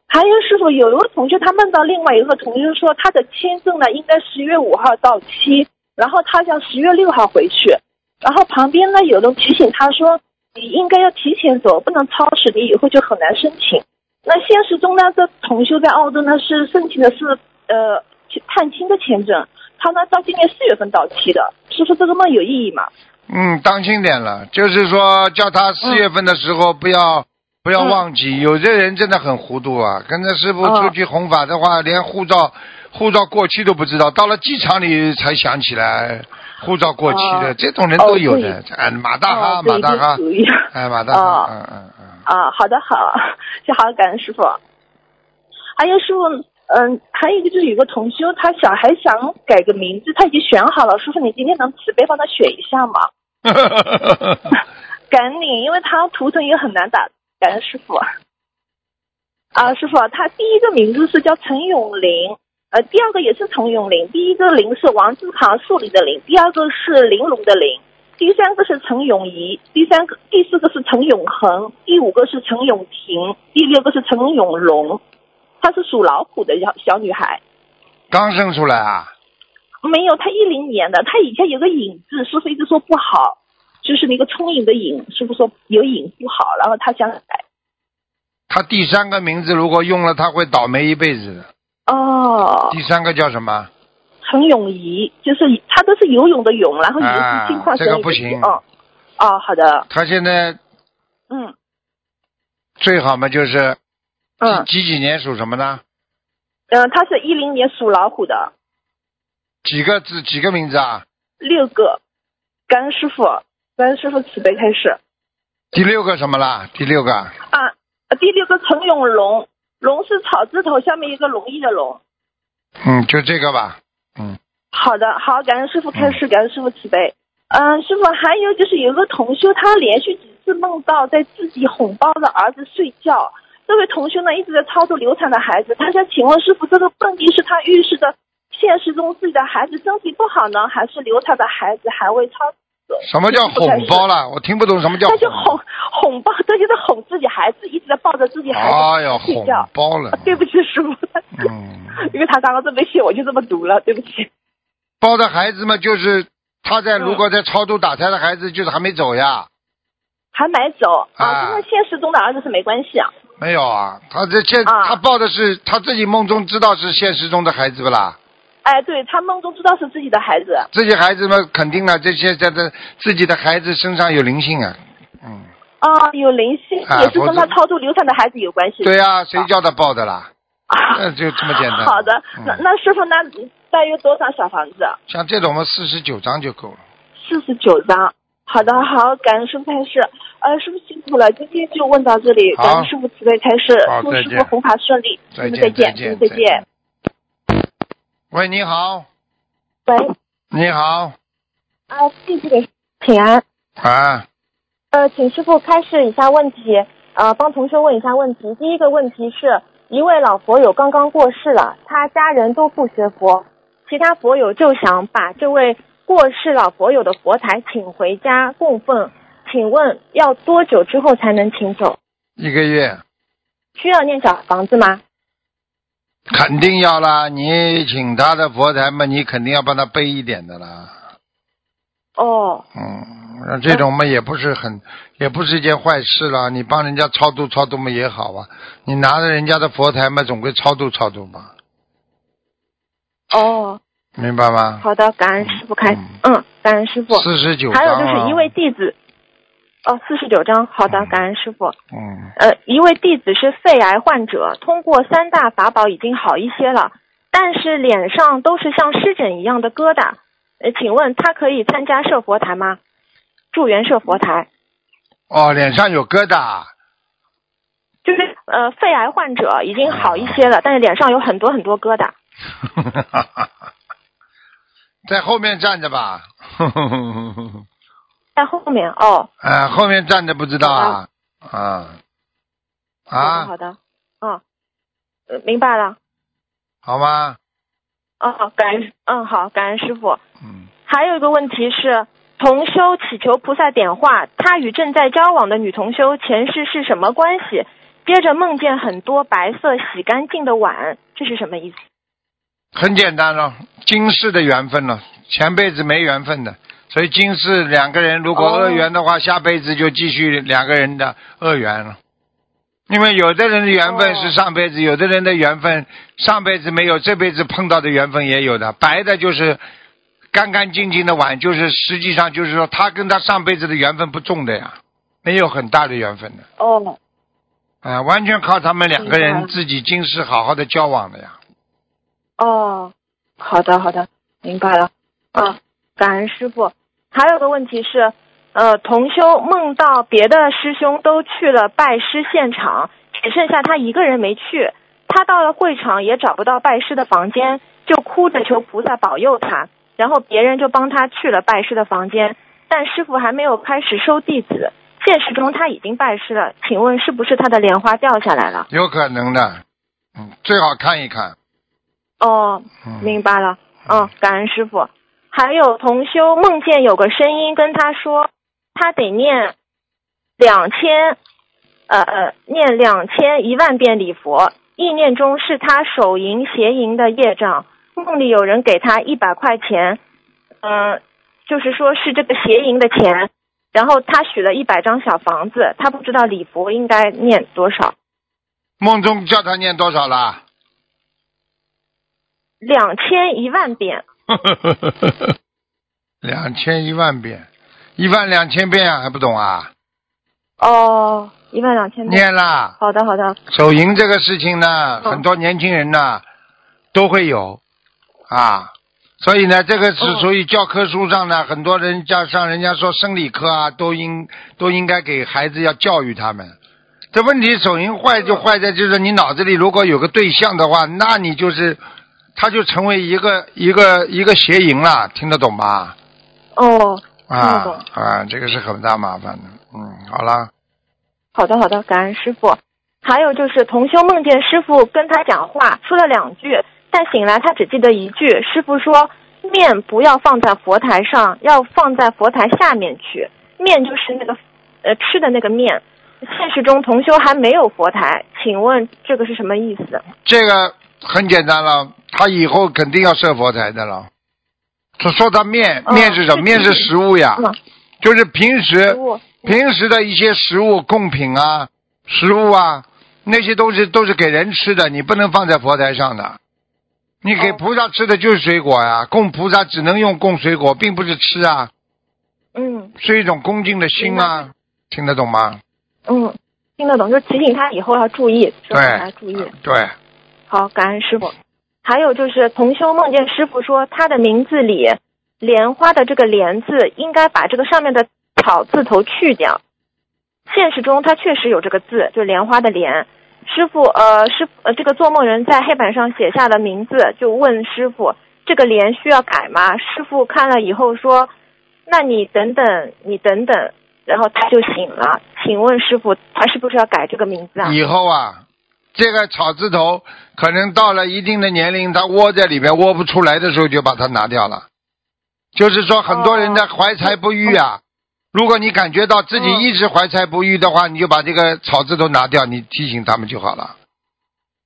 还有师傅，有一位同学他梦到另外一个同学说他的签证呢应该十月五号到期，然后他想十月六号回去，然后旁边呢有人提醒他说你应该要提前走，不能超时，你以后就很难申请。那现实中呢，这同修在澳洲呢是申请的是呃探亲的签证，他呢到今年四月份到期的，师傅这个梦有意义吗？嗯，当心点了，就是说叫他四月份的时候不要、不要嗯忘记，有的人真的很糊涂啊，跟着师傅哦出去弘法的话，连护照护照过期都不知道，到了机场里才想起来护照过期的，哦这种人都有哦的。哎，马大哈，哦马大哈哎，马大哈，哦嗯嗯嗯。啊，好的好，就好，感恩师傅。还有师傅，嗯，还有一个就是有个同修，他小孩想改个名字，他已经选好了，师傅你今天能慈悲帮他选一下吗？<laughs> 感恩你，因为他图腾也很难打，感恩师傅。啊，师傅，他第一个名字是叫陈永林，呃，第二个也是陈永林，第一个林是王字旁树林的林，第二个是玲珑的玲，第三个是陈永仪，第三个、第四个是陈永恒，第五个是陈永婷，第六个是陈永龙。她是属老虎的小小女孩，刚生出来啊？没有，他一零年的，他以前有个影字，师傅一直说不好，就是那个聪颖的颖，师傅说有影不好，然后他想改。他第三个名字如果用了，他会倒霉一辈子的。哦，第三个叫什么？陈永仪，就是他都是游泳的泳，然后仪啊是金矿这个不行哦，哦，好的，他现在嗯最好嘛就是嗯几几年属什么呢？嗯、呃，她是一零年属老虎的，几个字几个名字啊？六个，感恩师傅，感恩师傅慈悲开始第六个什么啦？第六个啊。呃第六个陈永龙，龙是草字头下面一个容易的龙。嗯，就这个吧。嗯，好的，好，感恩师傅开示，感恩师傅慈悲。嗯，师傅还有就是有一个同修，他连续几次梦到在自己哄抱着儿子睡觉。这位同修呢一直在操作流产的孩子，他想请问师傅，这个蹦迪是他预示的现实中自己的孩子身体不好呢，还是流产的孩子还未超？什么叫哄包了？我听不懂什么叫哄哄抱，他就是哄自己孩子，一直在抱着自己孩子哎呀，哄。包了。对不起，师傅，嗯，<laughs> 因为他刚刚这么写，我就这么读了，对不起。抱着孩子嘛，就是他在嗯如果在超度打胎的孩子，就是还没走呀。还没走啊啊，跟他现实中的儿子是没关系啊。没有啊，他这现、啊他抱的是他自己梦中知道是现实中的孩子不啦？哎，对他梦中知道是自己的孩子。自己孩子嘛肯定了，这些在这自己的孩子身上有灵性啊。嗯，啊，有灵性，啊也是跟他超度流产的孩子有关系。对呀、谁叫他抱的啦？啊，那就这么简单。好的，嗯那那师傅，那大约多少小房子？像这种嘛，四十九张就够了。四十九张。好的，好，感恩师傅开示。呃，师傅辛苦了，今天就问到这里，感恩师傅慈悲开示祝师傅弘法顺利，再师傅再见，见再见师傅再见。喂，你好，喂，你好，啊，弟子给请安。啊，呃，请师傅开示一下问题，呃，帮同学问一下问题。第一个问题是，一位老佛友刚刚过世了，他家人都不学佛，其他佛友就想把这位过世老佛友的佛台请回家供奉，请问要多久之后才能请走？一个月需要念小房子吗？肯定要啦。你请他的佛台嘛，你肯定要帮他背一点的啦。哦，嗯，那这种嘛也不是很，也不是一件坏事啦。你帮人家超度超度嘛也好啊。你拿着人家的佛台嘛，总归超度超度嘛，哦，明白吗？好的，感恩师傅开，嗯嗯，感恩师傅。四十九还有就是一位弟子，哦，四十九章，好的，嗯感恩师傅。嗯，呃，一位弟子是肺癌患者，通过三大法宝已经好一些了，但是脸上都是像湿疹一样的疙瘩。呃，请问他可以参加设佛台吗？助缘设佛台，哦，脸上有疙瘩，就是呃，肺癌患者已经好一些了，但是脸上有很多很多疙瘩。<laughs> 在后面站着吧。<laughs> 在后面哦，啊，后面站着不知道啊。啊。好的啊，好的，嗯，呃，明白了，好吗？哦，感恩，嗯，好，感恩师傅。嗯，还有一个问题是，同修祈求菩萨点化，他与正在交往的女同修前世是什么关系？接着梦见很多白色洗干净的碗，这是什么意思？很简单了，今世的缘分了，前辈子没缘分的，所以今世两个人如果哦恶缘的话，下辈子就继续两个人的恶缘了。因为有的人的缘分是上辈子，有的人的缘分上辈子没有，这辈子碰到的缘分也有的。白的就是干干净净的碗，就是实际上就是说他跟他上辈子的缘分不重的呀，没有很大的缘分的。哦，啊，完全靠他们两个人自己今世好好的交往的呀。哦，好的好的，明白了。嗯，感恩师傅。还有个问题是，呃，同修梦到别的师兄都去了拜师现场，只剩下他一个人没去。他到了会场也找不到拜师的房间，就哭着求菩萨保佑他。然后别人就帮他去了拜师的房间，但师傅还没有开始收弟子。现实中他已经拜师了，请问是不是他的莲花掉下来了？有可能的，嗯，最好看一看。哦，嗯，明白了，嗯，感恩师傅。还有同修梦见有个声音跟他说，他得念两千，呃呃，念两千一万遍礼佛，意念中是他手淫邪淫的业障。梦里有人给他一百块钱，嗯、就是说是这个邪淫的钱，然后他许了一百张小房子，他不知道礼佛应该念多少，梦中叫他念多少了？两千一万遍。<laughs> 两千一万遍，一万两千遍啊，还不懂啊？哦，一万两千遍。念啦。好的，好的。手淫这个事情呢，嗯很多年轻人呢都会有啊，所以呢，这个是嗯属于教科书上呢，很多人加上人家说生理课啊，都应都应该给孩子要教育他们。这问题手淫坏就坏在就是你脑子里如果有个对象的话，那你就是他就成为一个一个一个邪淫了，听得懂吧？哦，啊懂。啊，这个是很大麻烦的。嗯，好了，好的，好的，感恩师傅。还有就是同修梦见师傅跟他讲话，说了两句，但醒来他只记得一句。师傅说面不要放在佛台上，要放在佛台下面去。面就是那个呃吃的那个面。现实中同修还没有佛台，请问这个是什么意思？这个很简单了，他以后肯定要设佛台的了。他说他面，嗯面是什么？面是食物呀，嗯。就是平时平时的一些食物贡品啊，食物啊，那些东西都是给人吃的，你不能放在佛台上的。你给哦菩萨吃的就是水果呀，供菩萨只能用供水果，并不是吃啊，嗯。是一种恭敬的心啊，听得懂吗？嗯，听得懂，就是提醒他以后要注意，对。来注意。对，好，感恩师傅。还有就是同修梦见师傅说，他的名字里莲花的这个莲字应该把这个上面的草字头去掉。现实中他确实有这个字，就莲花的莲。师傅，呃，师呃，这个做梦人在黑板上写下了名字，就问师傅这个莲需要改吗？师傅看了以后说，那你等等，你等等，然后他就醒了。请问师傅，他是不是要改这个名字啊？以后啊，这个草字头可能到了一定的年龄，它窝在里面窝不出来的时候，就把它拿掉了。就是说，很多人的怀才不遇啊。如果你感觉到自己哦一直怀才不遇的话，你就把这个草字头拿掉，你提醒他们就好了。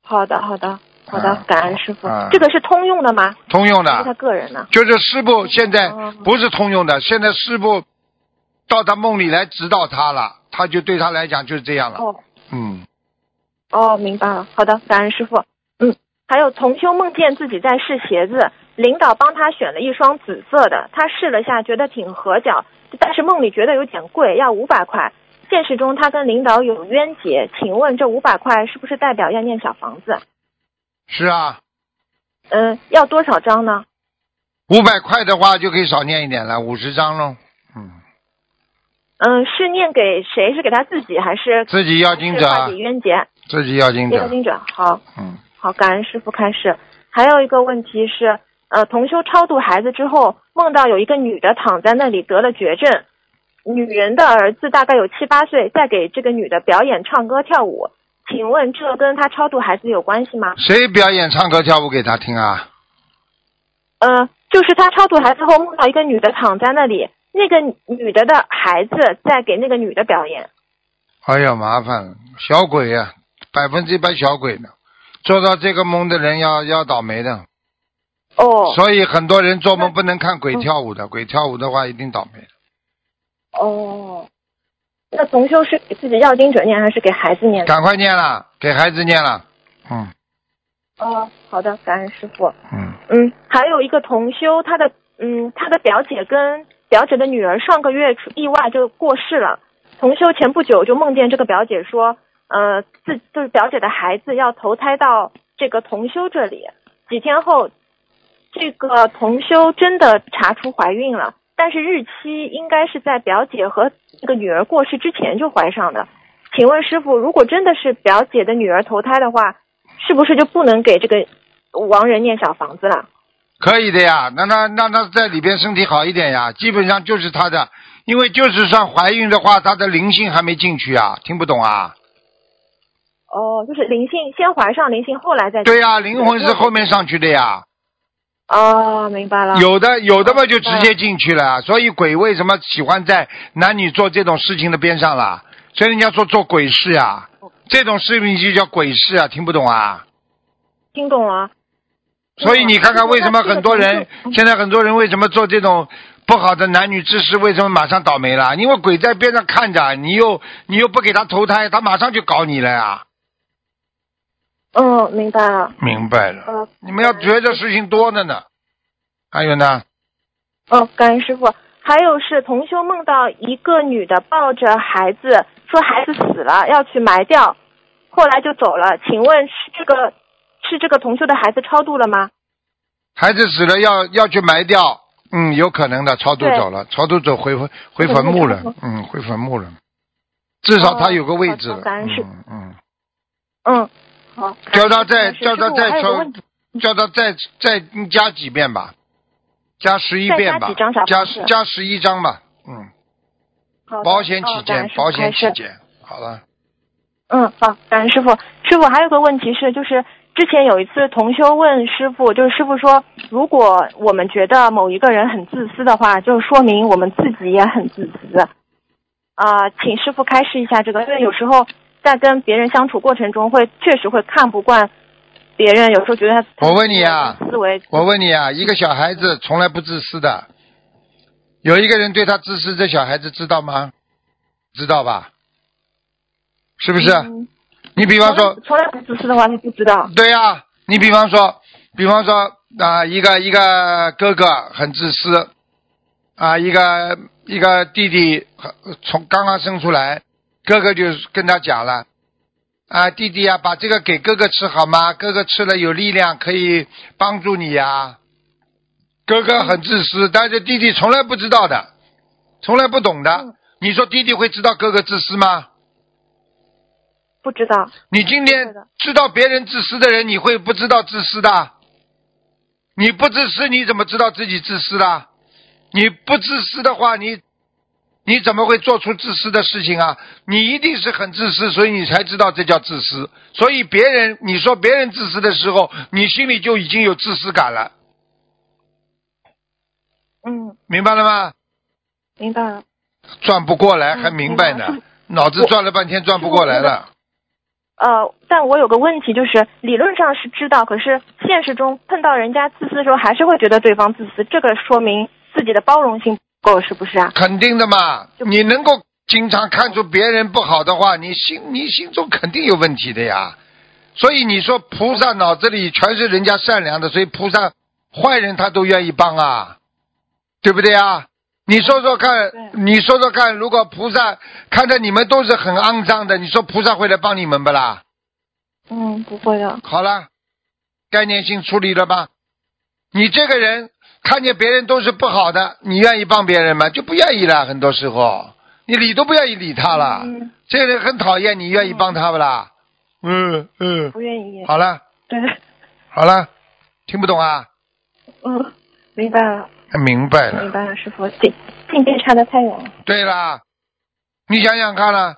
好的，好的，好的啊，感恩师傅。啊这个是通用的吗？通用的是他，个人的？就是师傅现在哦不是通用的，现在师傅到他梦里来指导他了，他就对他来讲就是这样了。哦嗯，哦，明白了。好的，感恩师傅。嗯，还有同修梦见自己在试鞋子，领导帮他选了一双紫色的，他试了下，觉得挺合脚，但是梦里觉得有点贵，要五百块。现实中他跟领导有冤结，请问这五百块是不是代表要念小房子？是啊，嗯，要多少张呢？五百块的话就可以少念一点了，五十张喽。嗯，嗯，是念给谁？是给他自己还是自己要经者啊是化解，冤结？自己要经者。要经者，好。嗯，好，感恩师傅开始。还有一个问题是，呃，同修超度孩子之后，梦到有一个女的躺在那里得了绝症，女人的儿子大概有七八岁，在给这个女的表演唱歌跳舞。请问这跟他超度孩子有关系吗？谁表演唱歌跳舞给他听啊？呃，就是他超度孩子后梦到一个女的躺在那里，那个女的的孩子在给那个女的表演。哎呀，麻烦了，小鬼呀、百分之一百小鬼呢。做到这个梦的人要要倒霉的，哦所以很多人做梦不能看鬼跳舞的，鬼跳舞的话一定倒霉的。哦，那同修是给自己要经者念还是给孩子念？赶快念了，给孩子念了。嗯哦，好的，感恩师傅。嗯，嗯，还有一个同修，他的嗯，他的表姐跟表姐的女儿上个月出意外就过世了。同修前不久就梦见这个表姐说，呃，自就是表姐的孩子要投胎到这个同修这里。几天后，这个同修真的查出怀孕了，但是日期应该是在表姐和这个女儿过世之前就怀上的。请问师傅，如果真的是表姐的女儿投胎的话，是不是就不能给这个亡人念小房子了？可以的呀，那那那他在里边身体好一点呀，基本上就是他的，因为就是算怀孕的话，他的灵性还没进去啊，听不懂啊？哦，就是灵性先怀上灵性，后来再对呀、灵魂是后面上去的呀。哦，明白了。有的有的嘛就直接进去了，所以鬼为什么喜欢在男女做这种事情的边上啦？所以人家说做鬼事啊，这种事情就叫鬼事啊，听不懂啊？听懂了。所以你看看为什么很多人嗯现在很多人为什么做这种不好的男女之事，为什么马上倒霉了？因为鬼在边上看着，你又你又不给他投胎，他马上就搞你了呀！嗯，明白了。明白了，呃，你们要觉得事情多着呢。还有呢，哦，感恩师傅。还有是同修梦到一个女的抱着孩子，说孩子死了要去埋掉，后来就走了。请问是这个是这个同修的孩子超度了吗？孩子死了要要去埋掉，嗯，有可能的，超度走了，超度走回回坟墓了，嗯，回坟墓了，至少他有个位置了，哦感恩师嗯嗯，嗯，好。叫他再叫他再抽有个问题，叫他再再加几遍吧，加十一遍吧加加加十一张吧，嗯，好保险起见保险起见，好了，嗯，好，感恩师傅。师傅还有个问题是，就是之前有一次同修问师傅，就是师傅说，如果我们觉得某一个人很自私的话，就说明我们自己也很自私。啊、请师傅开示一下这个，因为有时候在跟别人相处过程中会，确实会看不惯别人，有时候觉得他我问你啊思维我问你啊，一个小孩子从来不自私的，有一个人对他自私，这小孩子知道吗？知道吧？是不是？嗯你比方说，从来不自私的话，他不知道。对呀、你比方说，比方说啊、一个一个哥哥很自私，啊，一个一个弟弟从刚刚生出来，哥哥就跟他讲了，啊，弟弟呀、把这个给哥哥吃好吗？哥哥吃了有力量，可以帮助你呀、哥哥很自私，但是弟弟从来不知道的，从来不懂的。嗯你说弟弟会知道哥哥自私吗？不知道，你今天知道别人自私的人，你会不知道自私的？你不自私，你怎么知道自己自私的？你不自私的话，你你怎么会做出自私的事情啊？你一定是很自私，所以你才知道这叫自私。所以别人你说别人自私的时候，你心里就已经有自私感了，嗯，明白了吗？明白了。转不过来嗯还明白呢脑子转了半天转不过来了。呃，但我有个问题，就是理论上是知道，可是现实中碰到人家自私的时候，还是会觉得对方自私，这个说明自己的包容性不够，是不是啊？肯定的嘛，你能够经常看出别人不好的话，你心你心中肯定有问题的呀。所以你说菩萨脑子里全是人家善良的，所以菩萨坏人他都愿意帮啊，对不对啊？你说说看，你说说看，如果菩萨看着你们都是很肮脏的，你说菩萨会来帮你们不啦？嗯，不会的。好了，概念性处理了吧？你这个人看见别人都是不好的，你愿意帮别人吗？就不愿意了。很多时候，你理都不愿意理他了。嗯，这个人很讨厌，你愿意帮他不啦？嗯嗯，不愿意。好了对，好了，听不懂啊？嗯，明白了，明白了。明白了，师傅，境境界差得太远了。对啦，你想想看了，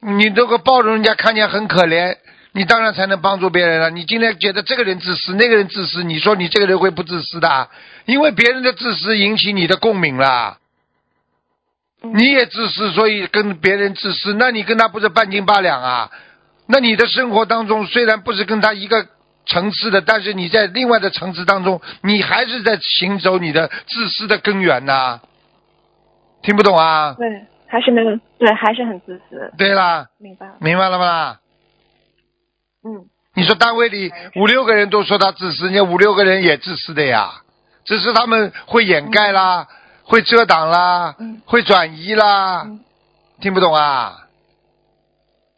你这个抱着人家看见很可怜，你当然才能帮助别人了。你今天觉得这个人自私，那个人自私，你说你这个人会不自私的啊？因为别人的自私引起你的共鸣了，嗯你也自私，所以跟别人自私，那你跟他不是半斤八两啊？那你的生活当中虽然不是跟他一个层次的，但是你在另外的层次当中，你还是在行走你的自私的根源呐、听不懂啊？对，还是没有，对，还是很自私。对啦，明白了。明白了吗啦？嗯，你说单位里五六个人都说他自私，人家五六个人也自私的呀，只是他们会掩盖啦，会遮挡啦，嗯。会转移啦，嗯。听不懂啊？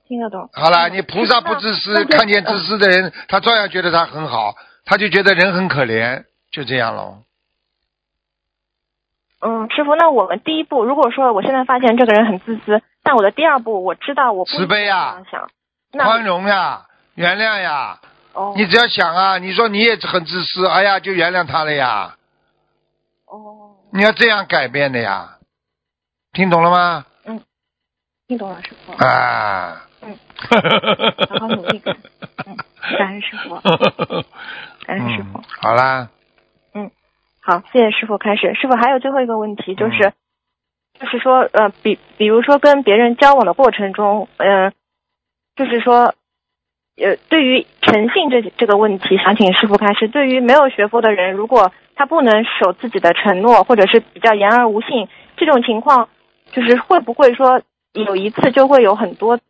听得懂。好了，嗯。你菩萨不自私，看见自私的人，他照样觉得他很好，他就觉得人很可怜，就这样喽。嗯，师傅，那我们第一步，如果说我现在发现这个人很自私，但我的第二步，我知道我不慈悲呀应该这样想，宽容呀，原谅呀，哦，你只要想啊，你说你也很自私，哎呀，就原谅他了呀。哦，你要这样改变的呀，听懂了吗？嗯。听懂了，师傅，啊。嗯。好好努力感嗯。感恩师傅。<laughs> 感恩师傅。嗯。好啦，嗯。好，谢谢师傅开始。师傅还有最后一个问题，就是，嗯就是说，呃，比比如说跟别人交往的过程中，嗯、就是说，呃，对于诚信这这个问题，想请师傅开始。对于没有学佛的人，如果他不能守自己的承诺，或者是比较言而无信，这种情况，就是会不会说有一次就会有很多次？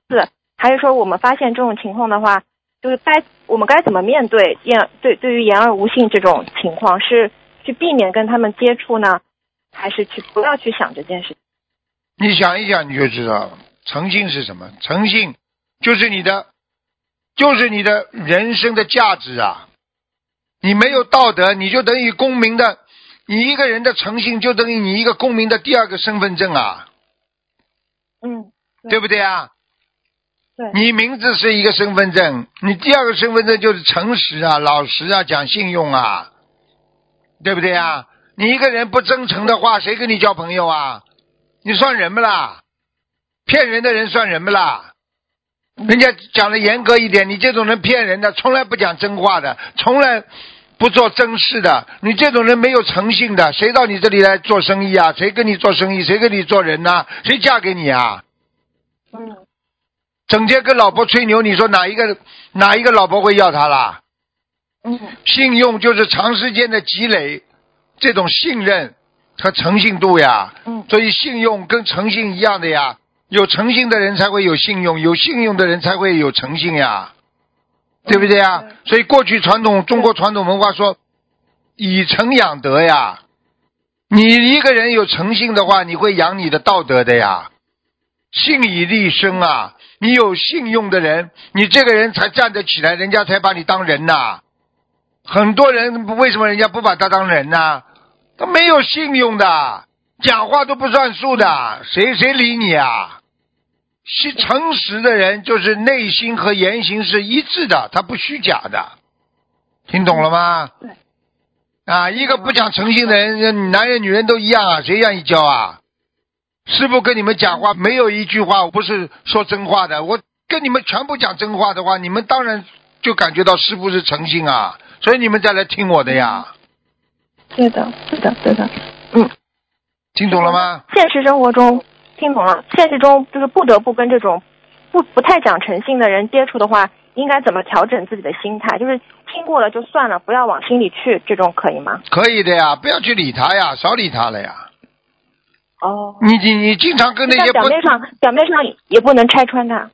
还是说我们发现这种情况的话，就是该我们该怎么面对言对对于言而无信这种情况？是去避免跟他们接触呢，还是去不要去想这件事？你想一想你就知道了，诚信是什么？诚信就是你的，就是你的人生的价值啊！你没有道德，你就等于公民的，你一个人的诚信就等于你一个公民的第二个身份证啊，嗯，对对不对啊？对，你名字是一个身份证，你第二个身份证就是诚实啊、老实啊、讲信用啊，对不对啊？你一个人不真诚的话，谁跟你交朋友啊？你算人不啦？骗人的人算人不啦？人家讲的严格一点，你这种人骗人的，从来不讲真话的，从来不做真事的，你这种人没有诚信的，谁到你这里来做生意啊？谁跟你做生意？谁跟你做人呐、谁嫁给你啊？嗯，整天跟老婆吹牛，你说哪一个哪一个老婆会要他啦？嗯信用就是长时间的积累，这种信任和诚信度呀。嗯所以信用跟诚信一样的呀，有诚信的人才会有信用，有信用的人才会有诚信呀，对不对呀？所以过去传统中国传统文化说，以诚养德呀。你一个人有诚信的话，你会养你的道德的呀。信以立身啊，你有信用的人，你这个人才站得起来，人家才把你当人呐、很多人为什么人家不把他当人呢？他没有信用的，讲话都不算数的，谁谁理你啊？是诚实的人，就是内心和言行是一致的，他不虚假的，听懂了吗？对。啊，一个不讲诚信的人，男人女人都一样啊，谁愿意交啊？师傅跟你们讲话没有一句话我不是说真话的，我跟你们全部讲真话的话，你们当然就感觉到师傅是诚信啊，所以你们再来听我的呀，对的，对的，对的。嗯，听懂了吗？现实生活中听懂了，现实中就是不得不跟这种不不太讲诚信的人接触的话，应该怎么调整自己的心态？就是听过了就算了，不要往心里去，这种可以吗？可以的呀，不要去理他呀，少理他了呀。哦，你你你经常跟那些表面上表面上也不能拆穿他。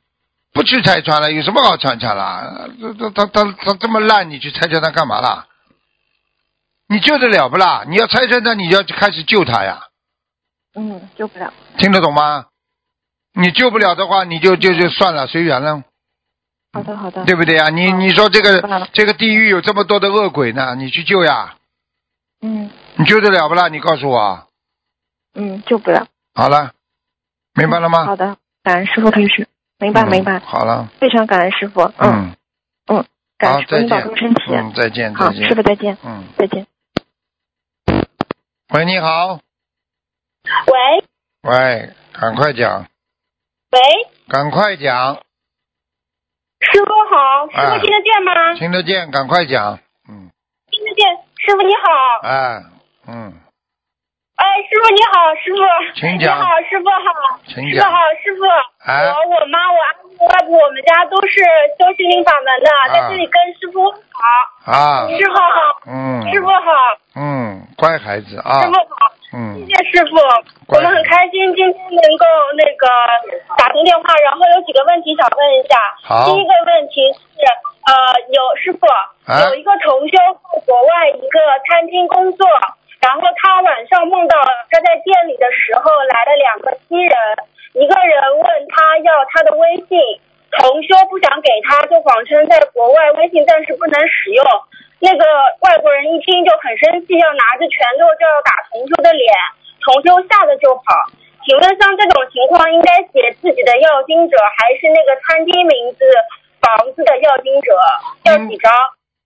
不去拆穿了，有什么好拆穿啦？他他他他这么烂，你去拆穿他干嘛啦？你救得了不啦？你要拆穿他，你就要开始救他呀，嗯，救不了。听得懂吗？你救不了的话，你就就就算了，随缘了，好的，好的。对不对呀？你嗯你说这个这个地狱有这么多的恶鬼呢，你去救呀？嗯你救得了不啦？你告诉我。嗯，救不了。好了，明白了吗？好的，感恩师傅开始。明白嗯明白，好了，非常感恩师傅。嗯，嗯，感恩师傅，再您保见。重身体。嗯，再见，好，再见。师傅再见，嗯，再见。喂，你好，喂。喂，赶快讲，喂，赶快讲，师傅好，师哎傅听得见吗？听得见，赶快讲，嗯，听得见，师傅你好，哎，嗯，哎，师傅你好，师傅，请讲。你好，师傅好，请讲。师傅好，师傅，哎我我妈我阿姨外婆我们家都是修心灵法门的，在这里跟师傅好，啊，师傅好，嗯，师傅好，嗯，乖孩子啊。师，傅好。嗯谢，谢师傅，我们很开心今天能够那个打通电话，然后有几个问题想问一下。好第一个问题是，呃，有师傅、啊有一个同修在国外一个餐厅工作，然后他晚上梦到他在店里的时候来了两个新人，一个人问他要他的微信，同修不想给他，就谎称在国外微信暂时不能使用。那个外国人一听就很生气，要拿着拳头就要打同修的脸，同修吓得就跑。请问像这种情况，应该写自己的要经者，还是那个餐厅名字、房子的要经者？要几张？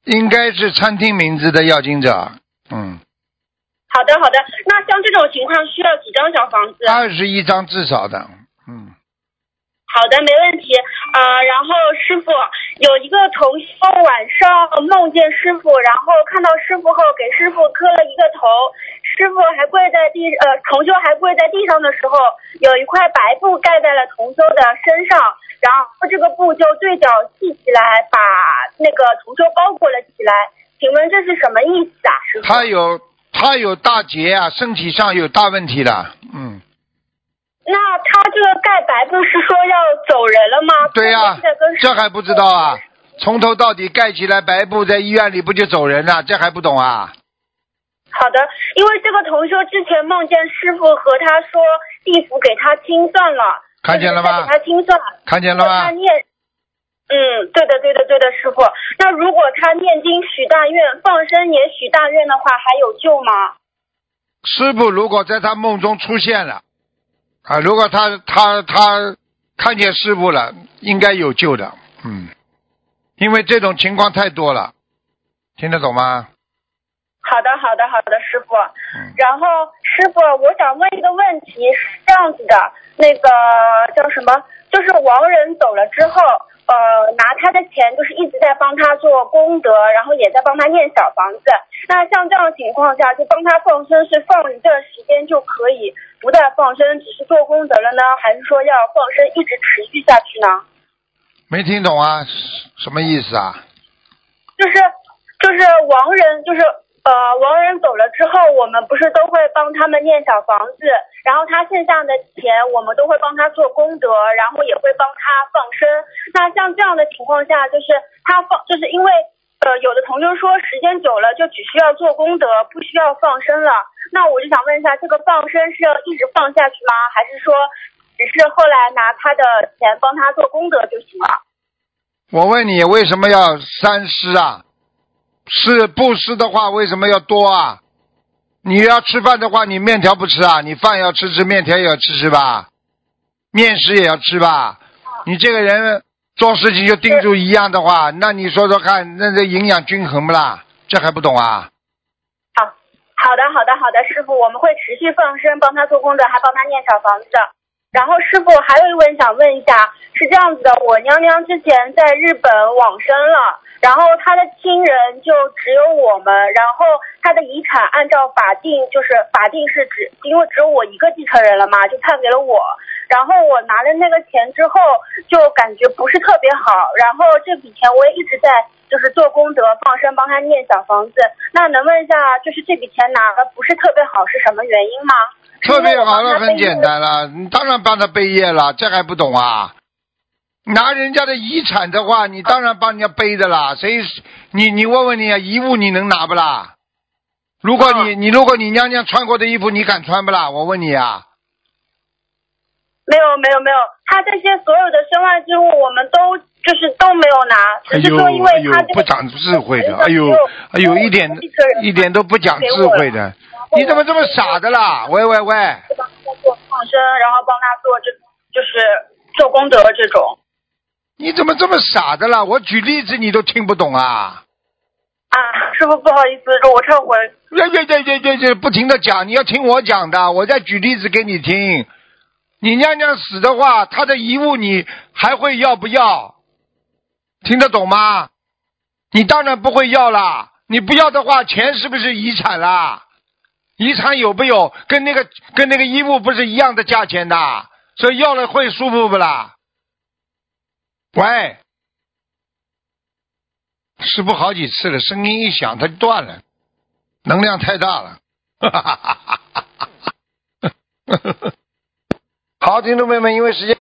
应该是餐厅名字的要经者，嗯，好的，好的。那像这种情况需要几张小房子？二十一张至少的，嗯，好的，没问题。呃，然后师傅有一个同修晚上梦见师傅，然后看到师傅后给师傅磕了一个头，师傅还跪在地，呃，同修还跪在地上的时候，有一块白布盖在了同修的身上，然后这个布就对角系起来，把那个同修包裹了起来。请问这是什么意思啊，师傅？他有他有大劫啊，身体上有大问题了，嗯，那他这个盖白布是说要走人了吗？对呀、这还不知道啊？从头到底盖起来白布，在医院里不就走人了？这还不懂啊？好的，因为这个同修之前梦见师傅和他说地府给他清算了，看见了吗就是在给他清算，看见了吗他？念，嗯，对的，对的，对的，师傅。那如果他念经许大愿，放生也许大愿的话，还有救吗？师傅如果在他梦中出现了，啊，如果他他他看见师傅了，应该有救的，嗯，因为这种情况太多了，听得懂吗？好的，好的，好的，师傅。嗯，然后师傅，我想问一个问题，是这样子的，那个叫什么？就是亡人走了之后，呃，拿他的钱，就是一直在帮他做功德，然后也在帮他念小房子。那像这样情况下，就帮他放生，是放一段时间就可以不再放生，只是做功德了呢，还是说要放生一直持续下去呢？没听懂啊？什么意思啊？就是就是亡人，就是呃亡人走了之后，我们不是都会帮他们念小房子，然后他剩下的钱我们都会帮他做功德，然后也会帮他放生。那像这样的情况下，就是他放，就是因为呃有的同学说时间久了就只需要做功德，不需要放生了。那我就想问一下，这个放生是要一直放下去吗？还是说只是后来拿他的钱帮他做功德就行了？我问你，为什么要三施啊？是布施的话，为什么要多啊？你要吃饭的话，你面条不吃啊？你饭要吃吃，面条也要吃吃吧？面食也要吃吧？你这个人做事情就盯住一样的话，那你说说看，那这营养均衡不啦？这还不懂啊？好，好的，好的，好的，师傅，我们会持续放生，帮他做功德，还帮他念小房子。然后师傅还有一问想问一下，是这样子的，我娘娘之前在日本往生了，然后她的亲人就只有我们，然后她的遗产按照法定就是法定是只因为只有我一个继承人了嘛，就判给了我。然后我拿了那个钱之后，就感觉不是特别好，然后这笔钱我也一直在就是做功德放生，帮他念小房子。那能问一下，就是这笔钱拿的不是特别好，是什么原因吗？<laughs> 特别好了，很简单了，你当然帮他背业了，这还不懂啊？拿人家的遗产的话，你当然帮人家背的啦。谁？你你问问你啊，遗物你能拿不啦？如果你你如果你娘娘穿过的衣服，你敢穿不啦？我问你啊。没有没有没有，他这些所有的身外之物，我们都就是都没有拿，只是说因为他这个不长智慧的，哎呦哎呦，一点一点都不讲智慧的，你怎么这么傻的啦？喂喂喂！帮他做放生，然后帮他做这就是做功德这种。你怎么这么傻的啦？我举例子你都听不懂啊！啊，师傅不好意思，我忏悔。对对对对对对，不停的讲，你要听我讲的，我再举例子给你听。你娘娘死的话，她的遗物你还会要不要？听得懂吗？你当然不会要啦。你不要的话，钱是不是遗产啦？遗产有没有跟那个跟那个衣物不是一样的价钱的？所以要了会舒服不啦？喂，师傅好几次了，声音一响它就断了，能量太大了。哈哈哈哈哈哈！好，听众朋友们，因为时间。